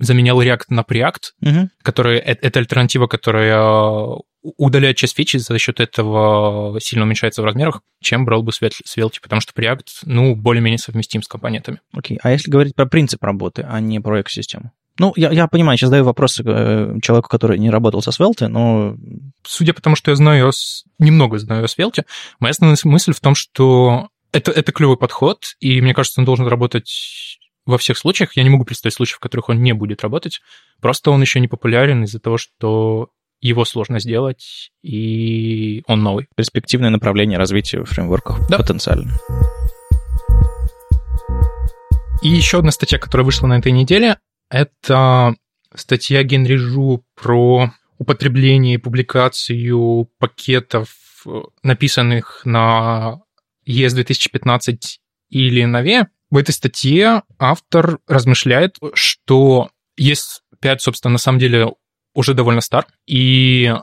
заменял React на Preact, uh-huh. который это альтернатива, которая удаляет часть фичи, за счет этого сильно уменьшается в размерах, чем брал бы Svelte, потому что Preact, ну, более-менее совместим с компонентами. Окей, okay. а если говорить про принцип работы, а не про экосистему? Ну, я, я понимаю, сейчас даю вопросы э, человеку, который не работал со Svelte, но... Судя по тому, что я знаю, немного знаю о Svelte, моя основная мысль в том, что это, это клевый подход, и мне кажется, он должен работать во всех случаях. Я не могу представить случаев, в которых он не будет работать. Просто он еще не популярен из-за того, что его сложно сделать, и он новый. Перспективное направление развития фреймворков да. потенциально. И еще одна статья, которая вышла на этой неделе, это статья Генри Жу про употребление, публикацию пакетов, написанных на ES 2015 или новее, в этой статье автор размышляет, что ES5, собственно, на самом деле уже довольно стар, и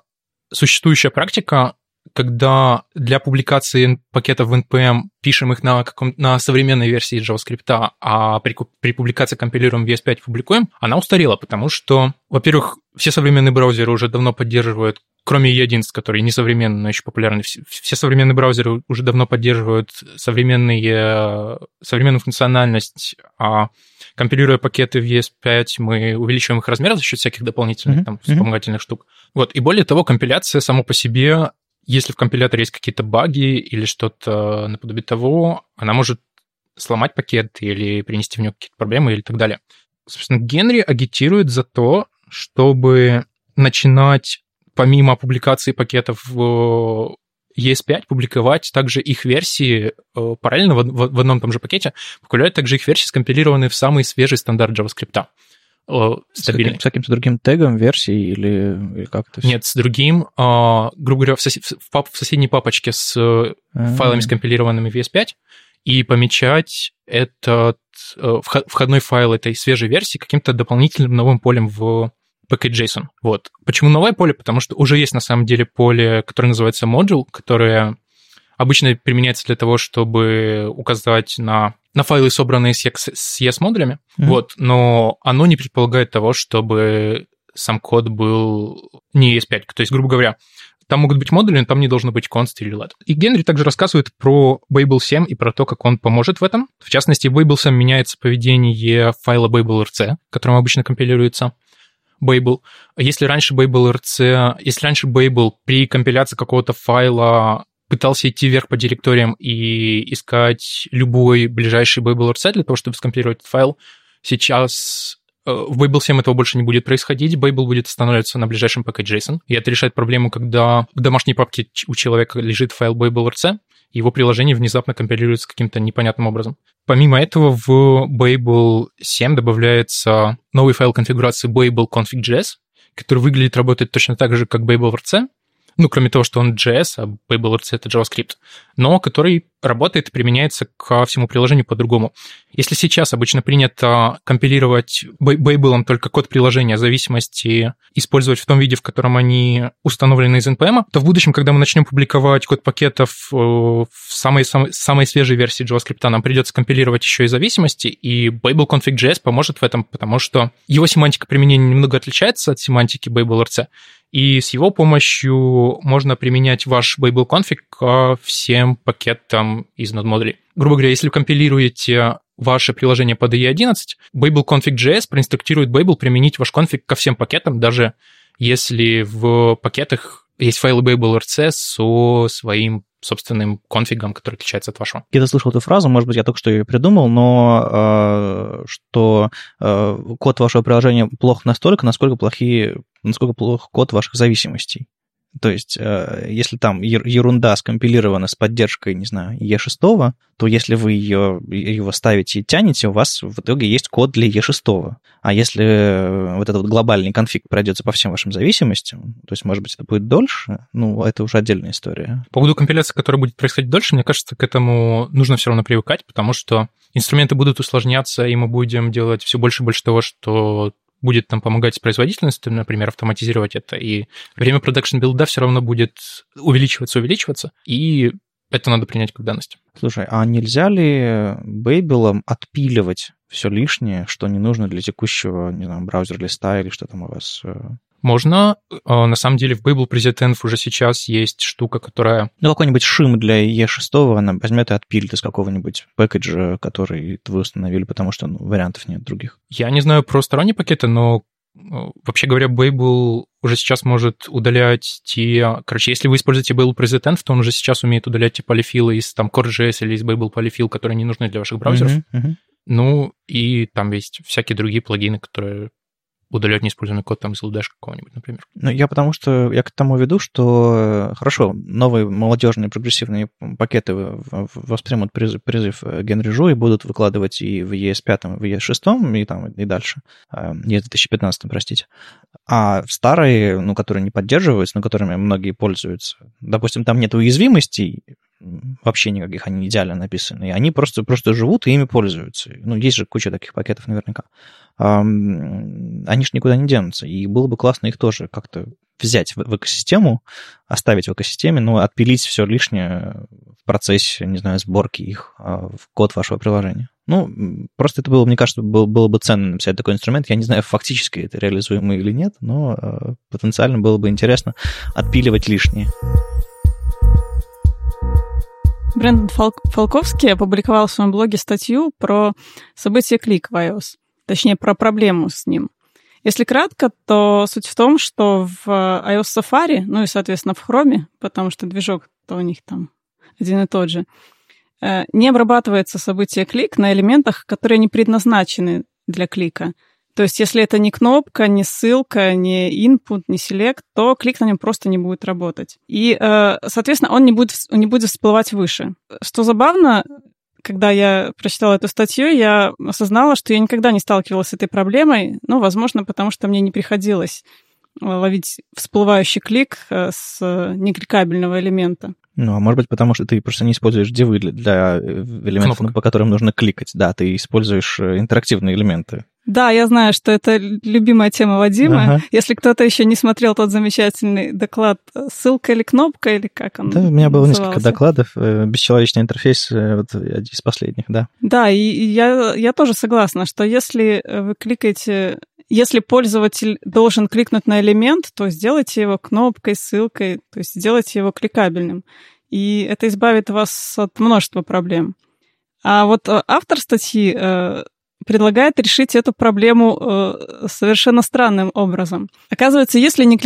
существующая практика когда для публикации пакетов в NPM пишем их на, каком, на современной версии JavaScript, а при, при публикации компилируем в ES5 публикуем, она устарела, потому что, во-первых, все современные браузеры уже давно поддерживают кроме E11, который несовременный, но еще популярный, все, все современные браузеры уже давно поддерживают современные, современную функциональность, а компилируя пакеты в ES5, мы увеличиваем их размер за счет всяких дополнительных mm-hmm. там, вспомогательных mm-hmm. штук. Вот. И более того, компиляция само по себе если в компиляторе есть какие-то баги или что-то наподобие того, она может сломать пакет или принести в него какие-то проблемы или так далее. Собственно, Генри агитирует за то, чтобы начинать помимо публикации пакетов в ES5 публиковать также их версии э, параллельно в одном том же пакете, публиковать также их версии, скомпилированные в самый свежий стандарт JavaScript стабильный. С, каким- то другим тегом версии или, или как это Нет, с другим. Грубо говоря, в, сос- в, пап- в соседней папочке с А-а-а. файлами, скомпилированными в ES5, и помечать этот э, входной файл этой свежей версии каким-то дополнительным новым полем в package.json. Вот. Почему новое поле? Потому что уже есть на самом деле поле, которое называется module, которое обычно применяется для того, чтобы указать на на файлы, собранные с ES-модулями, mm-hmm. вот, но оно не предполагает того, чтобы сам код был не ES5. То есть, грубо говоря, там могут быть модули, но там не должно быть const или let. И Генри также рассказывает про Babel 7 и про то, как он поможет в этом. В частности, в Babel 7 меняется поведение файла Babel.rc, которым обычно компилируется Babel. Если раньше Babel.rc, если раньше Babel при компиляции какого-то файла пытался идти вверх по директориям и искать любой ближайший Babel.rc для того, чтобы скомпилировать этот файл. Сейчас э, в Babel 7 этого больше не будет происходить, Babel будет останавливаться на ближайшем package.json, и это решает проблему, когда в домашней папке у человека лежит файл Babel.rc, его приложение внезапно компилируется каким-то непонятным образом. Помимо этого, в Babel 7 добавляется новый файл конфигурации Babel config.js, который выглядит, работает точно так же, как Babel.rc, ну, кроме того, что он JS, а Babel.rc — это JavaScript, но который работает и применяется ко всему приложению по-другому. Если сейчас обычно принято компилировать Babel только код приложения зависимости использовать в том виде, в котором они установлены из NPM, то в будущем, когда мы начнем публиковать код пакетов э, в самой, самой, самой свежей версии JavaScript, нам придется компилировать еще и зависимости, и Babel config.js поможет в этом, потому что его семантика применения немного отличается от семантики Babel.rc, и с его помощью можно применять ваш Babel config ко всем пакетам из нод-модулей. Грубо говоря, если вы компилируете ваше приложение под IE11, Babel config.js проинструктирует Babel применить ваш конфиг ко всем пакетам, даже если в пакетах есть файлы Babel.rc со своим собственным конфигом, который отличается от вашего. Я слышал эту фразу, может быть, я только что ее придумал, но э, что э, код вашего приложения плох настолько, насколько плохие, насколько плох код ваших зависимостей. То есть, э, если там ерунда скомпилирована с поддержкой, не знаю, E6, то если вы ее, его ставите и тянете, у вас в итоге есть код для E6. А если э, вот этот вот глобальный конфиг пройдется по всем вашим зависимостям, то есть, может быть, это будет дольше, ну, это уже отдельная история. По поводу компиляции, которая будет происходить дольше, мне кажется, к этому нужно все равно привыкать, потому что инструменты будут усложняться, и мы будем делать все больше и больше того, что будет там помогать с производительностью, например, автоматизировать это, и время продакшн билда все равно будет увеличиваться, увеличиваться, и это надо принять как данность. Слушай, а нельзя ли бейбелом отпиливать все лишнее, что не нужно для текущего, не знаю, браузер-листа или что там у вас э, можно. А, на самом деле в Babel Present уже сейчас есть штука, которая... Ну, какой-нибудь шим для E6, она возьмет и отпилит из какого-нибудь пэкэджа, который вы установили, потому что ну, вариантов нет других. Я не знаю про сторонние пакеты, но вообще говоря, Babel уже сейчас может удалять те... Короче, если вы используете Babel Present, то он уже сейчас умеет удалять те полифилы из там Core.js или из Babel полифил, которые не нужны для ваших браузеров. Uh-huh, uh-huh. Ну, и там есть всякие другие плагины, которые удалять неиспользуемый код там из LDash какого-нибудь, например. Ну, я потому что, я к тому веду, что, хорошо, новые молодежные прогрессивные пакеты воспримут призыв, призыв Генри Жу и будут выкладывать и в ES5, и в ES6, и там, и дальше. ES 2015, простите. А старые, ну, которые не поддерживаются, но которыми многие пользуются, допустим, там нет уязвимостей, вообще никаких, они идеально написаны. И они просто, просто живут и ими пользуются. Ну, есть же куча таких пакетов наверняка. Они же никуда не денутся. И было бы классно их тоже как-то взять в, экосистему, оставить в экосистеме, но отпилить все лишнее в процессе, не знаю, сборки их а, в код вашего приложения. Ну, просто это было, мне кажется, было, было бы ценно написать такой инструмент. Я не знаю, фактически это реализуемо или нет, но а, потенциально было бы интересно отпиливать лишнее. Брэндон Фолковский опубликовал в своем блоге статью про событие клик в iOS, точнее, про проблему с ним. Если кратко, то суть в том, что в iOS Safari, ну и, соответственно, в Chrome, потому что движок-то у них там один и тот же, э, не обрабатывается событие клик на элементах, которые не предназначены для клика – то есть, если это не кнопка, не ссылка, не input, не select, то клик на нем просто не будет работать. И, э, соответственно, он не будет, не будет всплывать выше. Что забавно, когда я прочитала эту статью, я осознала, что я никогда не сталкивалась с этой проблемой. Ну, возможно, потому что мне не приходилось ловить всплывающий клик э, с некликабельного элемента. Ну, а может быть, потому что ты просто не используешь дивы для э, элементов, Кнопка. по которым нужно кликать. Да, ты используешь интерактивные элементы. Да, я знаю, что это любимая тема Вадима. Ага. Если кто-то еще не смотрел тот замечательный доклад, ссылка или кнопка, или как он Да, у меня было назывался? несколько докладов. Э, бесчеловечный интерфейс, э, вот один из последних, да. Да, и я, я тоже согласна, что если вы кликаете если пользователь должен кликнуть на элемент, то сделайте его кнопкой, ссылкой, то есть сделайте его кликабельным. И это избавит вас от множества проблем. А вот э, автор статьи предлагает решить эту проблему э, совершенно странным образом. Оказывается, если не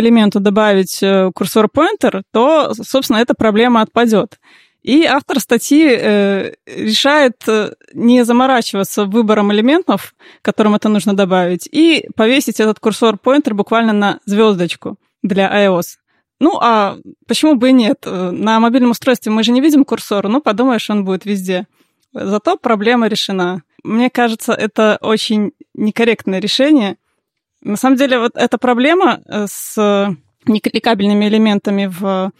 элементу добавить э, курсор-поинтер, то, собственно, эта проблема отпадет. И автор статьи э, решает э, не заморачиваться выбором элементов, которым это нужно добавить, и повесить этот курсор-поинтер буквально на звездочку для iOS. Ну, а почему бы и нет? Э, на мобильном устройстве мы же не видим курсор, ну, подумаешь, он будет везде. Зато проблема решена. Мне кажется, это очень некорректное решение. На самом деле, вот эта проблема э, с некликабельными элементами в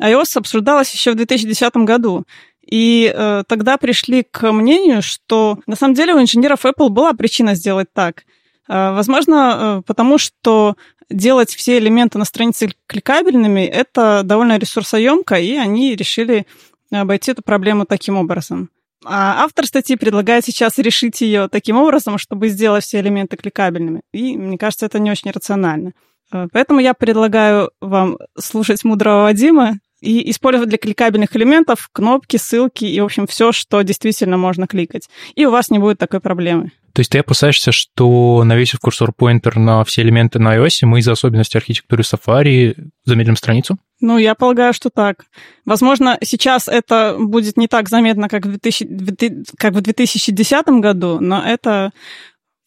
iOS обсуждалась еще в 2010 году. И э, тогда пришли к мнению, что на самом деле у инженеров Apple была причина сделать так. Э, возможно, э, потому что делать все элементы на странице кликабельными это довольно ресурсоемко, и они решили обойти эту проблему таким образом. А автор статьи предлагает сейчас решить ее таким образом, чтобы сделать все элементы кликабельными. И мне кажется, это не очень рационально. Э, поэтому я предлагаю вам слушать мудрого Вадима и использовать для кликабельных элементов кнопки, ссылки и, в общем, все, что действительно можно кликать. И у вас не будет такой проблемы. То есть ты опасаешься, что навесив курсор-поинтер на все элементы на iOS, мы из-за особенностей архитектуры Safari замедлим страницу? Ну, я полагаю, что так. Возможно, сейчас это будет не так заметно, как в, 2000, как в 2010 году, но это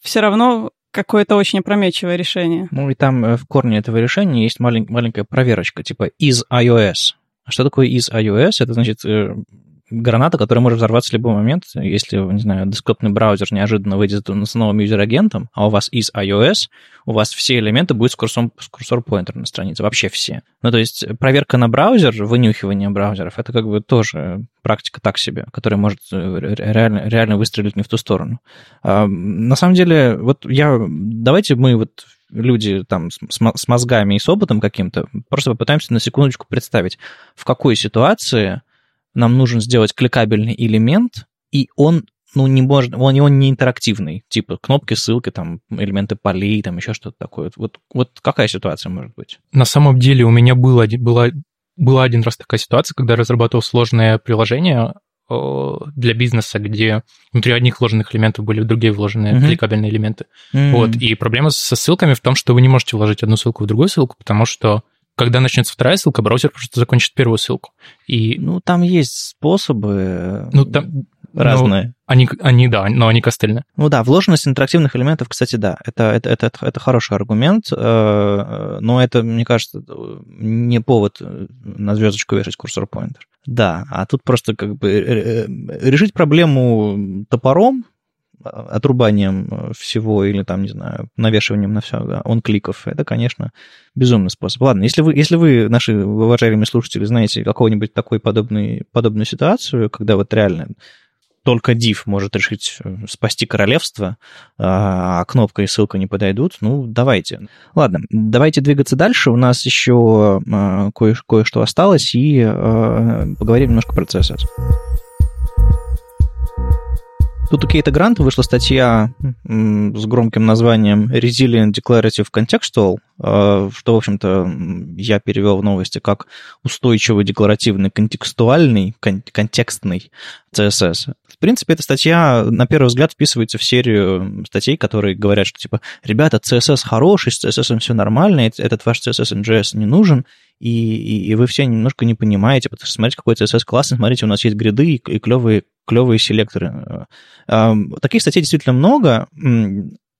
все равно какое-то очень опрометчивое решение. Ну и там э, в корне этого решения есть малень, маленькая проверочка, типа из iOS. А что такое из iOS? Это значит э, граната, которая может взорваться в любой момент, если, не знаю, десктопный браузер неожиданно выйдет с новым юзер-агентом, а у вас из iOS, у вас все элементы будут с курсором, с курсор-поинтером на странице, вообще все. Ну, то есть проверка на браузер, вынюхивание браузеров, это как бы тоже практика так себе, которая может э, реально, реально выстрелить не в ту сторону. А, на самом деле, вот я... Давайте мы вот люди там с мозгами и с опытом каким-то, просто попытаемся на секундочку представить, в какой ситуации нам нужен сделать кликабельный элемент, и он ну, не может, он, он не интерактивный, типа кнопки, ссылки, там, элементы полей, там, еще что-то такое. Вот, вот какая ситуация может быть? На самом деле у меня был один, была, была один раз такая ситуация, когда я разрабатывал сложное приложение для бизнеса, где внутри одних вложенных элементов были другие вложенные mm-hmm. кликабельные элементы. Mm-hmm. Вот. И проблема со ссылками в том, что вы не можете вложить одну ссылку в другую ссылку, потому что когда начнется вторая ссылка, браузер просто закончит первую ссылку. И... Ну, там есть способы. Ну, там... разные. Ну, они, они, да, но они костыльные. Ну да, вложенность интерактивных элементов, кстати, да, это, это, это, это хороший аргумент, э, но это, мне кажется, не повод на звездочку вешать курсор поинтер. Да, а тут просто как бы решить проблему топором, отрубанием всего или там, не знаю, навешиванием на все он кликов, это, конечно, безумный способ. Ладно, если вы, если вы, наши уважаемые слушатели, знаете какого-нибудь такой подобный, подобную ситуацию, когда вот реально только div может решить э, спасти королевство, а кнопка и ссылка не подойдут, ну, давайте. Ладно, давайте двигаться дальше. У нас еще э, кое- кое-что осталось, и э, поговорим немножко про CSS. Тут у Кейта Гранта вышла статья с громким названием Resilient Declarative Contextual, э, что, в общем-то, я перевел в новости как устойчивый декларативный контекстуальный, контекстный CSS. В принципе, эта статья, на первый взгляд, вписывается в серию статей, которые говорят, что, типа, ребята, CSS хороший, с CSS все нормально, этот ваш CSS NGS не нужен, и, и, и вы все немножко не понимаете, потому что смотрите, какой CSS классный, смотрите, у нас есть гриды и, и клевые, клевые селекторы. Таких статей действительно много,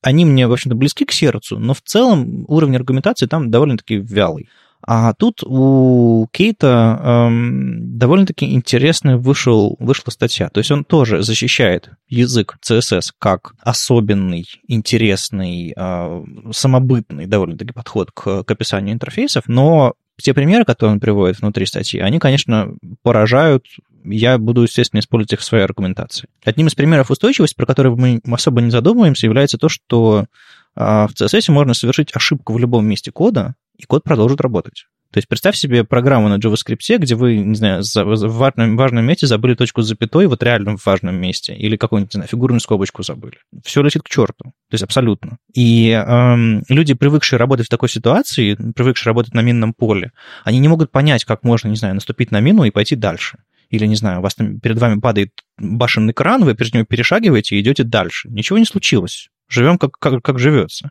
они мне, в общем-то, близки к сердцу, но в целом уровень аргументации там довольно-таки вялый. А тут у Кейта эм, довольно-таки интересная вышел, вышла статья. То есть он тоже защищает язык CSS как особенный, интересный, э, самобытный довольно-таки подход к, к описанию интерфейсов, но те примеры, которые он приводит внутри статьи, они, конечно, поражают. Я буду, естественно, использовать их в своей аргументации. Одним из примеров устойчивости, про который мы особо не задумываемся, является то, что а, в CSS можно совершить ошибку в любом месте кода, и код продолжит работать. То есть представь себе программу на JavaScript, где вы, не знаю, в важном, важном месте забыли точку с запятой, вот реально в важном месте, или какую-нибудь, не знаю, фигурную скобочку забыли. Все летит к черту. То есть абсолютно. И эм, люди, привыкшие работать в такой ситуации, привыкшие работать на минном поле, они не могут понять, как можно, не знаю, наступить на мину и пойти дальше. Или, не знаю, у вас там перед вами падает башенный кран, вы перед ним перешагиваете и идете дальше. Ничего не случилось. Живем как, как, как живется.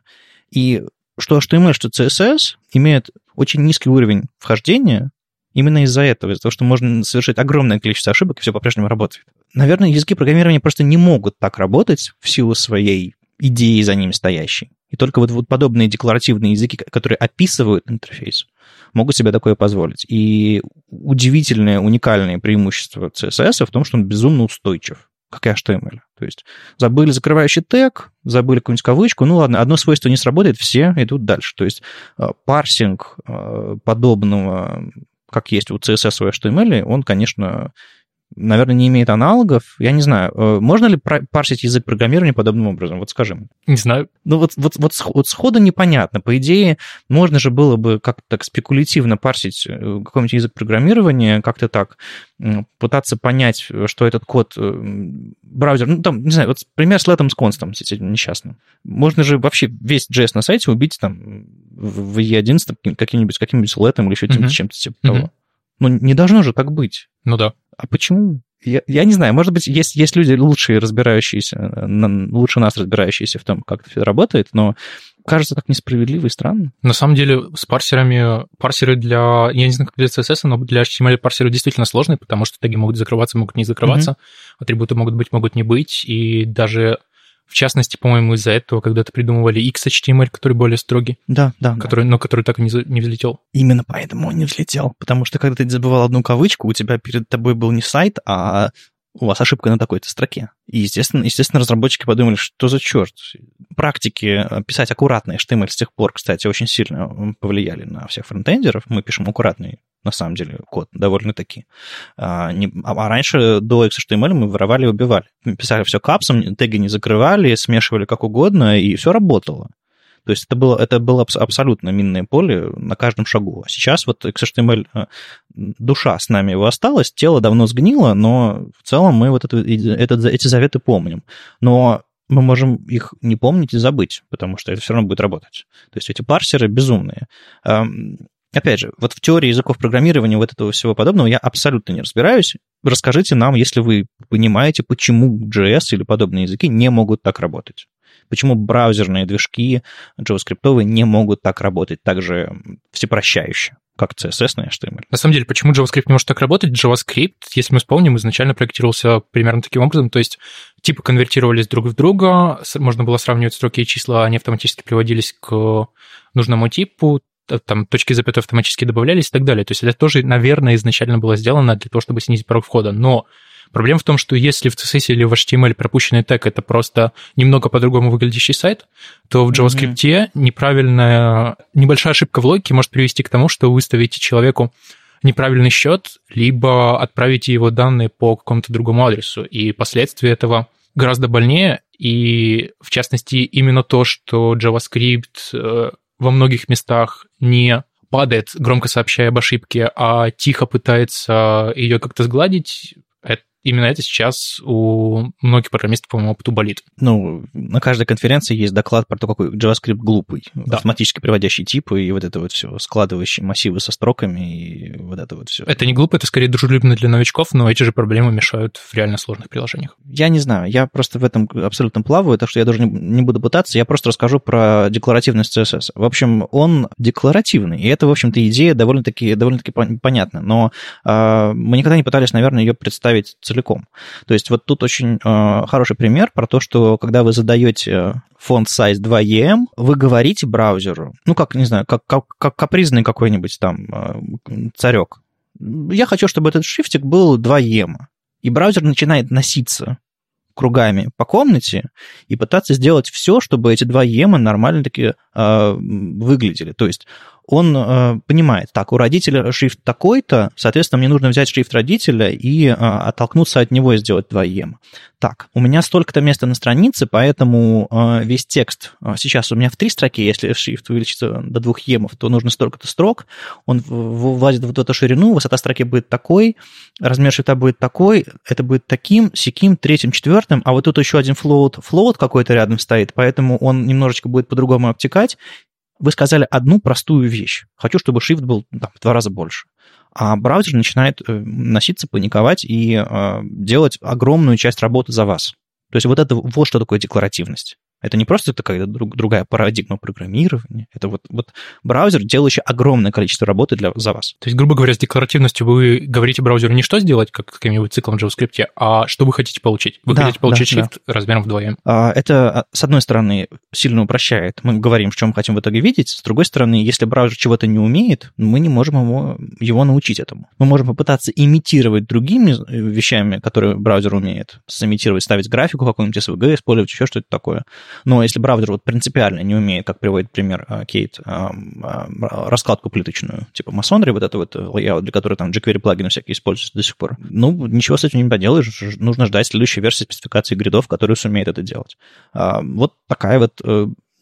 И что HTML, что CSS имеют очень низкий уровень вхождения именно из-за этого, из-за того, что можно совершить огромное количество ошибок, и все по-прежнему работает. Наверное, языки программирования просто не могут так работать в силу своей идеи за ними стоящей. И только вот, вот подобные декларативные языки, которые описывают интерфейс, могут себе такое позволить. И удивительное, уникальное преимущество CSS в том, что он безумно устойчив как и HTML. То есть забыли закрывающий тег, забыли какую-нибудь кавычку, ну ладно, одно свойство не сработает, все идут дальше. То есть э, парсинг э, подобного, как есть у CSS и HTML, он, конечно, наверное, не имеет аналогов. Я не знаю, э, можно ли парсить язык программирования подобным образом? Вот скажи Не знаю. Ну вот, вот, вот, вот сходу непонятно. По идее, можно же было бы как-то так спекулятивно парсить э, какой-нибудь язык программирования, как-то так пытаться понять, что этот код э, браузер... Ну, там, не знаю, вот пример с Let с констом несчастным. Можно же вообще весь JS на сайте убить там в E11 каким-нибудь каким Let или еще mm-hmm. чем-то типа mm-hmm. того. Ну, не должно же так быть. Ну да. А почему? Я, я не знаю, может быть, есть, есть люди лучшие, разбирающиеся, лучше нас разбирающиеся в том, как это все работает, но кажется так несправедливо и странно. На самом деле с парсерами, парсеры для, я не знаю, как для CSS, но для HTML парсеры действительно сложные, потому что теги могут закрываться, могут не закрываться, mm-hmm. атрибуты могут быть, могут не быть, и даже в частности, по-моему, из-за этого когда-то придумывали XHTML, который более строгий. Да, да. Который, да. Но который так и не, не взлетел. Именно поэтому он не взлетел. Потому что когда ты забывал одну кавычку, у тебя перед тобой был не сайт, а у вас ошибка на такой-то строке. И, естественно, естественно, разработчики подумали, что за черт. Практики э, писать аккуратный HTML с тех пор, кстати, очень сильно повлияли на всех фронтендеров. Мы пишем аккуратный на самом деле, код довольно-таки. А, не, а, а раньше до XHTML мы воровали и убивали. Писали все капсом, теги не закрывали, смешивали как угодно, и все работало. То есть это было, это было абсолютно минное поле на каждом шагу. А сейчас вот XHTML, э, душа с нами его осталась, тело давно сгнило, но в целом мы вот это, это, эти заветы помним. Но мы можем их не помнить и забыть, потому что это все равно будет работать. То есть эти парсеры безумные. Опять же, вот в теории языков программирования вот этого всего подобного я абсолютно не разбираюсь. Расскажите нам, если вы понимаете, почему JS или подобные языки не могут так работать. Почему браузерные движки JavaScript не могут так работать, так же всепрощающе, как CSS на HTML. На самом деле, почему JavaScript не может так работать? JavaScript, если мы вспомним, изначально проектировался примерно таким образом, то есть типы конвертировались друг в друга, можно было сравнивать строки и числа, они автоматически приводились к нужному типу, там точки запятой автоматически добавлялись и так далее. То есть это тоже, наверное, изначально было сделано для того, чтобы снизить порог входа. Но Проблема в том, что если в CSS или в HTML пропущенный тег это просто немного по-другому выглядящий сайт, то в JavaScript mm-hmm. неправильная, небольшая ошибка в логике может привести к тому, что вы выставите человеку неправильный счет, либо отправите его данные по какому-то другому адресу. И последствия этого гораздо больнее. И, в частности, именно то, что JavaScript э, во многих местах не падает, громко сообщая об ошибке, а тихо пытается ее как-то сгладить, именно это сейчас у многих программистов, по-моему, опыту болит. Ну, на каждой конференции есть доклад про то, какой JavaScript глупый, да. автоматически приводящий типы и вот это вот все, складывающие массивы со строками и вот это вот все. Это не глупо, это скорее дружелюбно для новичков, но эти же проблемы мешают в реально сложных приложениях. Я не знаю, я просто в этом абсолютно плаваю, так что я даже не, не буду пытаться, я просто расскажу про декларативность CSS. В общем, он декларативный, и это, в общем-то, идея довольно-таки довольно понятна, но э, мы никогда не пытались, наверное, ее представить целиком. То есть вот тут очень э, хороший пример про то, что когда вы задаете фонд size 2EM, вы говорите браузеру, ну, как, не знаю, как, как, как капризный какой-нибудь там э, царек, я хочу, чтобы этот шрифтик был 2EM. И браузер начинает носиться кругами по комнате и пытаться сделать все, чтобы эти два ема нормально таки э, выглядели. То есть он э, понимает, так, у родителя шрифт такой-то, соответственно, мне нужно взять шрифт родителя и э, оттолкнуться от него и сделать 2 ем. Так, у меня столько-то места на странице, поэтому э, весь текст э, сейчас у меня в три строки, если шрифт увеличится до двух емов, то нужно столько-то строк, он влазит в эту ширину, высота строки будет такой, размер шрифта будет такой, это будет таким, сяким, третьим, четвертым, а вот тут еще один float, float какой-то рядом стоит, поэтому он немножечко будет по-другому обтекать, вы сказали одну простую вещь. Хочу, чтобы шрифт был там, в два раза больше. А браузер начинает э, носиться, паниковать и э, делать огромную часть работы за вас. То есть вот это вот что такое декларативность. Это не просто такая друг, другая парадигма программирования. Это вот, вот браузер, делающий огромное количество работы для, за вас. То есть, грубо говоря, с декларативностью вы говорите браузеру не что сделать, как каким-нибудь циклом в JavaScript, а что вы хотите получить. Вы да, хотите получить да, шрифт да. размером вдвоем. А, это, а, с одной стороны, сильно упрощает. Мы говорим, что мы хотим в итоге видеть. С другой стороны, если браузер чего-то не умеет, мы не можем его, его научить этому. Мы можем попытаться имитировать другими э, вещами, которые браузер умеет. Сымитировать, ставить графику какую-нибудь SVG, использовать еще что-то такое. Но если браузер вот принципиально не умеет, как приводит пример э, Кейт, э, э, раскладку плиточную, типа масонри, вот это вот layout, для которой там jQuery плагины всякие используются до сих пор, ну, ничего с этим не поделаешь, нужно ждать следующей версии спецификации гридов, которая сумеет это делать. А, вот такая вот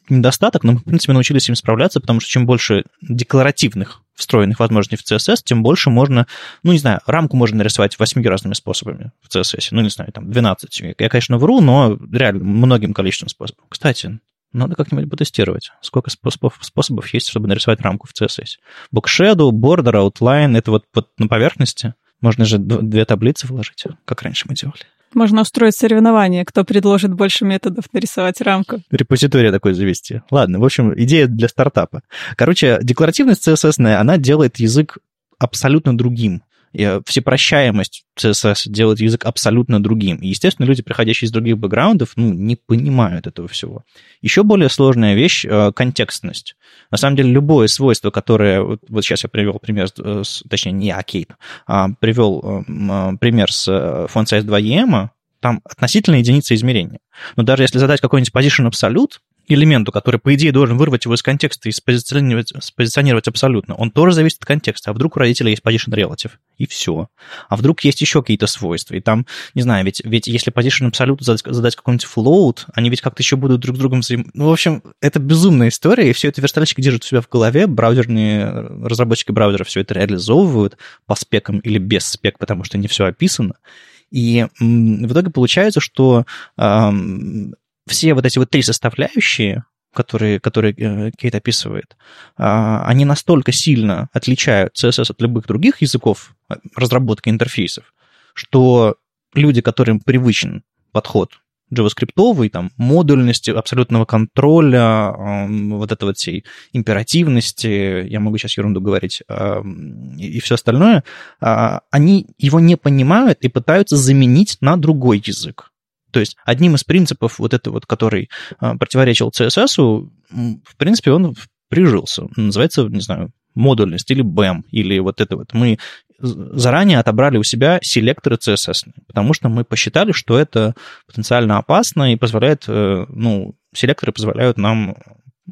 недостаток, но мы, в принципе, научились им справляться, потому что чем больше декларативных встроенных возможностей в CSS, тем больше можно, ну, не знаю, рамку можно нарисовать восьми разными способами в CSS. Ну, не знаю, там, 12. Я, конечно, вру, но реально многим количеством способов. Кстати, надо как-нибудь потестировать, сколько способов, способов есть, чтобы нарисовать рамку в CSS. Shadow, Border, Outline, это вот, вот на поверхности. Можно же две таблицы вложить, как раньше мы делали. Можно устроить соревнование, кто предложит больше методов нарисовать рамку. Репозитория такой завести. Ладно, в общем, идея для стартапа. Короче, декларативность CSS, она делает язык абсолютно другим. И всепрощаемость CSS делает язык абсолютно другим. И, естественно, люди, приходящие из других бэкграундов, ну, не понимают этого всего. Еще более сложная вещь э, — контекстность. На самом деле, любое свойство, которое... Вот, вот сейчас я привел пример, э, с, точнее, не я, Кейт, а привел э, пример с font size 2EM, там относительно единицы измерения. Но даже если задать какой-нибудь position absolute, элементу, который, по идее, должен вырвать его из контекста и спозиционировать, спозиционировать абсолютно, он тоже зависит от контекста. А вдруг у родителя есть position relative, и все. А вдруг есть еще какие-то свойства, и там, не знаю, ведь, ведь если position абсолютно задать, задать какой-нибудь float, они ведь как-то еще будут друг с другом взаим... Ну, в общем, это безумная история, и все это верстальщики держат у себя в голове, браузерные, разработчики браузера все это реализовывают по спекам или без спек, потому что не все описано. И в итоге получается, что все вот эти вот три составляющие, которые, которые э, Кейт описывает, а, они настолько сильно отличают CSS от любых других языков разработки интерфейсов, что люди, которым привычен подход JavaScript, там, модульности, абсолютного контроля, вот это вот всей императивности, я могу сейчас ерунду говорить, и все остальное, а, они его не понимают и пытаются заменить на другой язык. То есть одним из принципов вот это вот, который а, противоречил CSS, в принципе, он прижился. Называется, не знаю, модульность или BEM, или вот это вот. Мы заранее отобрали у себя селекторы CSS, потому что мы посчитали, что это потенциально опасно и позволяет, э, ну, селекторы позволяют нам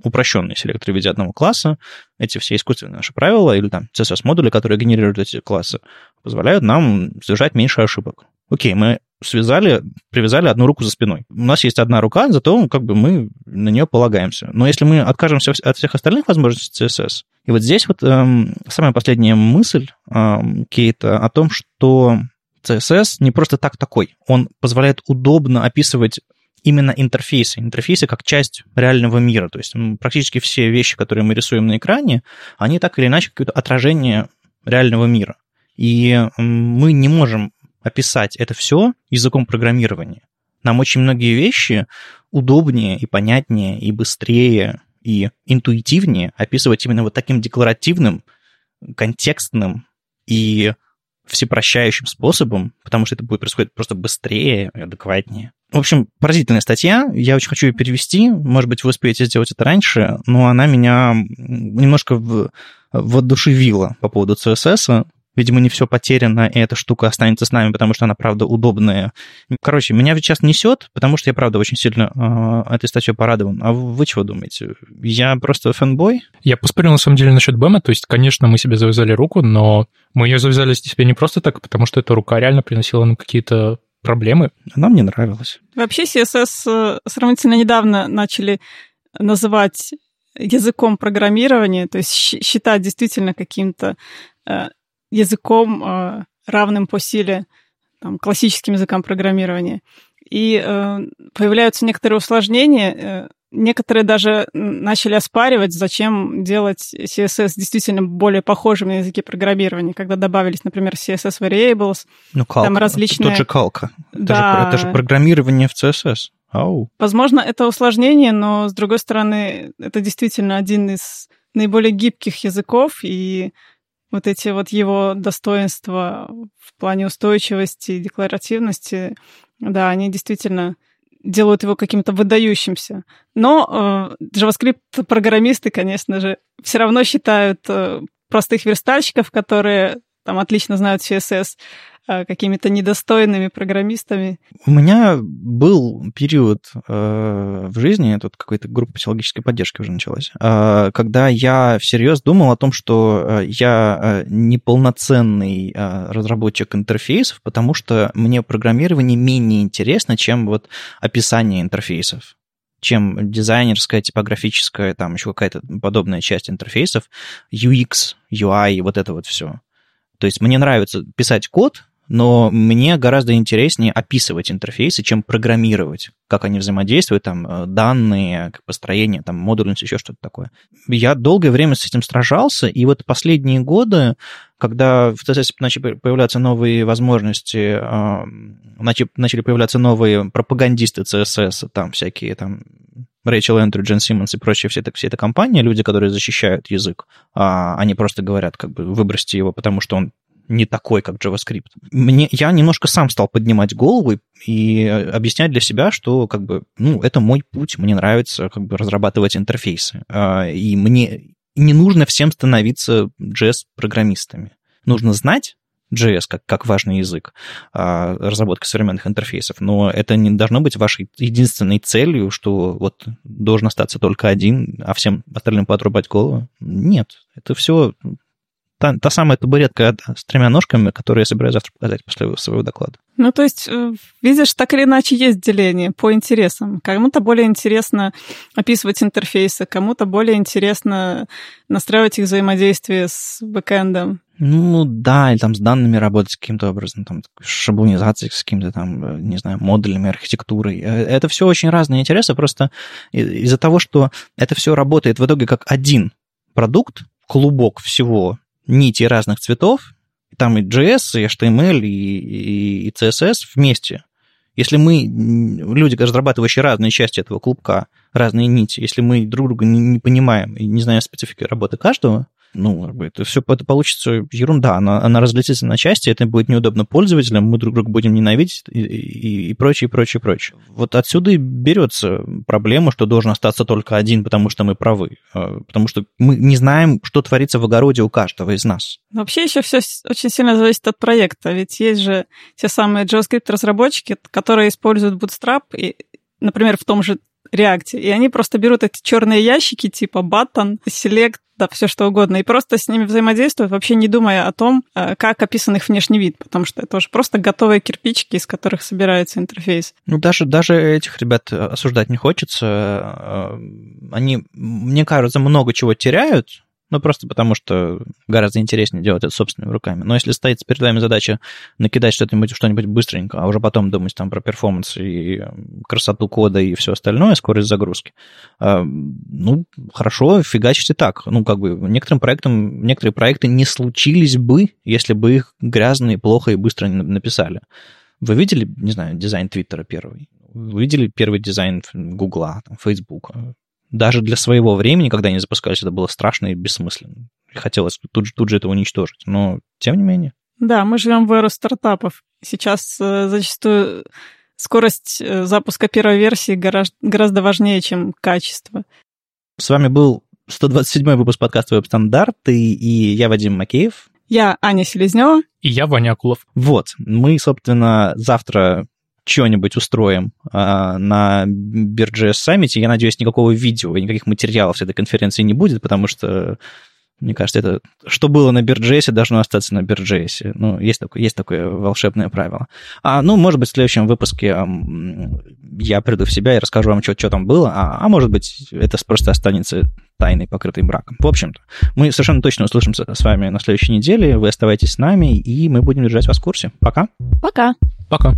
упрощенные селекторы в виде одного класса, эти все искусственные наши правила или там CSS-модули, которые генерируют эти классы, позволяют нам совершать меньше ошибок. Окей, мы связали, привязали одну руку за спиной. У нас есть одна рука, зато как бы мы на нее полагаемся. Но если мы откажемся от всех остальных возможностей CSS, и вот здесь вот эм, самая последняя мысль эм, Кейта о том, что CSS не просто так такой. Он позволяет удобно описывать именно интерфейсы. Интерфейсы как часть реального мира. То есть практически все вещи, которые мы рисуем на экране, они так или иначе какое-то отражение реального мира. И мы не можем описать это все языком программирования. Нам очень многие вещи удобнее и понятнее и быстрее и интуитивнее описывать именно вот таким декларативным, контекстным и всепрощающим способом, потому что это будет происходить просто быстрее и адекватнее. В общем, поразительная статья. Я очень хочу ее перевести. Может быть, вы успеете сделать это раньше, но она меня немножко в, воодушевила по поводу CSS. Видимо, не все потеряно, и эта штука останется с нами, потому что она, правда, удобная. Короче, меня сейчас несет, потому что я, правда, очень сильно э, этой статьей порадован. А вы чего думаете? Я просто фэнбой? Я поспорил, на самом деле, насчет БЭМа. То есть, конечно, мы себе завязали руку, но мы ее завязали себе не просто так, потому что эта рука реально приносила нам какие-то проблемы. Нам не нравилось. Вообще CSS э, сравнительно недавно начали называть языком программирования, то есть считать действительно каким-то э, языком, э, равным по силе там, классическим языкам программирования. И э, появляются некоторые усложнения. Э, некоторые даже начали оспаривать, зачем делать CSS действительно более похожим на языки программирования, когда добавились, например, CSS variables, ну, калка. там различные... Это же калка. Да. Это, же, это же программирование в CSS. Ау. Возможно, это усложнение, но, с другой стороны, это действительно один из наиболее гибких языков, и вот эти вот его достоинства в плане устойчивости и декларативности, да, они действительно делают его каким-то выдающимся. Но э, JavaScript-программисты, конечно же, все равно считают э, простых верстальщиков, которые там отлично знают CSS, какими-то недостойными программистами? У меня был период э, в жизни, тут какая-то группа психологической поддержки уже началась, э, когда я всерьез думал о том, что э, я э, неполноценный э, разработчик интерфейсов, потому что мне программирование менее интересно, чем вот описание интерфейсов чем дизайнерская, типографическая, там еще какая-то подобная часть интерфейсов, UX, UI, вот это вот все. То есть мне нравится писать код, но мне гораздо интереснее описывать интерфейсы, чем программировать, как они взаимодействуют, там, э, данные, построение, там, модульность, еще что-то такое. Я долгое время с этим сражался, и вот последние годы, когда в CSS начали появляться новые возможности, начали появляться новые пропагандисты CSS, там всякие там Рэйчел Эндрю, Джен Симмонс и прочие все все это компании, люди, которые защищают язык, а они просто говорят, как бы, выбросьте его, потому что он не такой, как JavaScript. Мне, я немножко сам стал поднимать голову и объяснять для себя, что как бы, ну, это мой путь, мне нравится как бы разрабатывать интерфейсы. А, и мне не нужно всем становиться JS-программистами. Нужно знать JS как, как важный язык а, разработки современных интерфейсов, но это не должно быть вашей единственной целью, что вот должен остаться только один, а всем остальным поотрубать голову. Нет, это все та, та самая табуретка с тремя ножками, которую я собираюсь завтра показать после своего доклада. Ну, то есть, э, видишь, так или иначе есть деление по интересам. Кому-то более интересно описывать интерфейсы, кому-то более интересно настраивать их взаимодействие с бэкэндом. Ну, да, или там с данными работать каким-то образом, там, шаблонизацией с каким-то там, э, не знаю, модулями, архитектурой. Э, это все очень разные интересы, просто из-за того, что это все работает в итоге как один продукт, клубок всего, нити разных цветов, там и JS, и HTML, и, и, и CSS вместе. Если мы, люди, разрабатывающие разные части этого клубка, разные нити, если мы друг друга не, не понимаем и не знаем специфики работы каждого, ну, это все это получится ерунда, она, она разлетится на части, это будет неудобно пользователям, мы друг друга будем ненавидеть и, и, и прочее, прочее, прочее. Вот отсюда и берется проблема, что должен остаться только один, потому что мы правы, а, потому что мы не знаем, что творится в огороде у каждого из нас. Вообще еще все очень сильно зависит от проекта, ведь есть же те самые JavaScript-разработчики, которые используют Bootstrap, и, например, в том же React. И они просто берут эти черные ящики типа button, select, да, все что угодно, и просто с ними взаимодействуют, вообще не думая о том, э, как описан их внешний вид, потому что это уже просто готовые кирпичики, из которых собирается интерфейс. Ну, даже, даже этих ребят осуждать не хочется. Э, они, мне кажется, много чего теряют, ну, просто потому что гораздо интереснее делать это собственными руками. Но если стоит перед вами задача накидать что-нибудь что быстренько, а уже потом думать там про перформанс и красоту кода и все остальное, скорость загрузки, а, ну, хорошо, фигачите так. Ну, как бы некоторым проектам, некоторые проекты не случились бы, если бы их грязно и плохо и быстро написали. Вы видели, не знаю, дизайн Твиттера первый? Вы видели первый дизайн Гугла, Фейсбука? Даже для своего времени, когда они запускались, это было страшно и бессмысленно. Хотелось тут же, тут же это уничтожить, но тем не менее. Да, мы живем в эру стартапов. Сейчас э, зачастую скорость э, запуска первой версии гораздо, гораздо важнее, чем качество. С вами был 127-й выпуск подкаста «Веб-стандарты», и я Вадим Макеев. Я Аня Селезнева. И я Ваня Акулов. Вот, мы, собственно, завтра что-нибудь устроим а, на Бирже саммите. Я надеюсь, никакого видео и никаких материалов с этой конференции не будет, потому что мне кажется, это что было на Бирджесе, должно остаться на Бирджесе. Ну, есть такое, есть такое волшебное правило. А, ну, может быть, в следующем выпуске я приду в себя и расскажу вам, что, что там было, а, а может быть, это просто останется тайной, покрытой браком. В общем-то, мы совершенно точно услышимся с вами на следующей неделе. Вы оставайтесь с нами, и мы будем держать вас в курсе. Пока. Пока. Пока.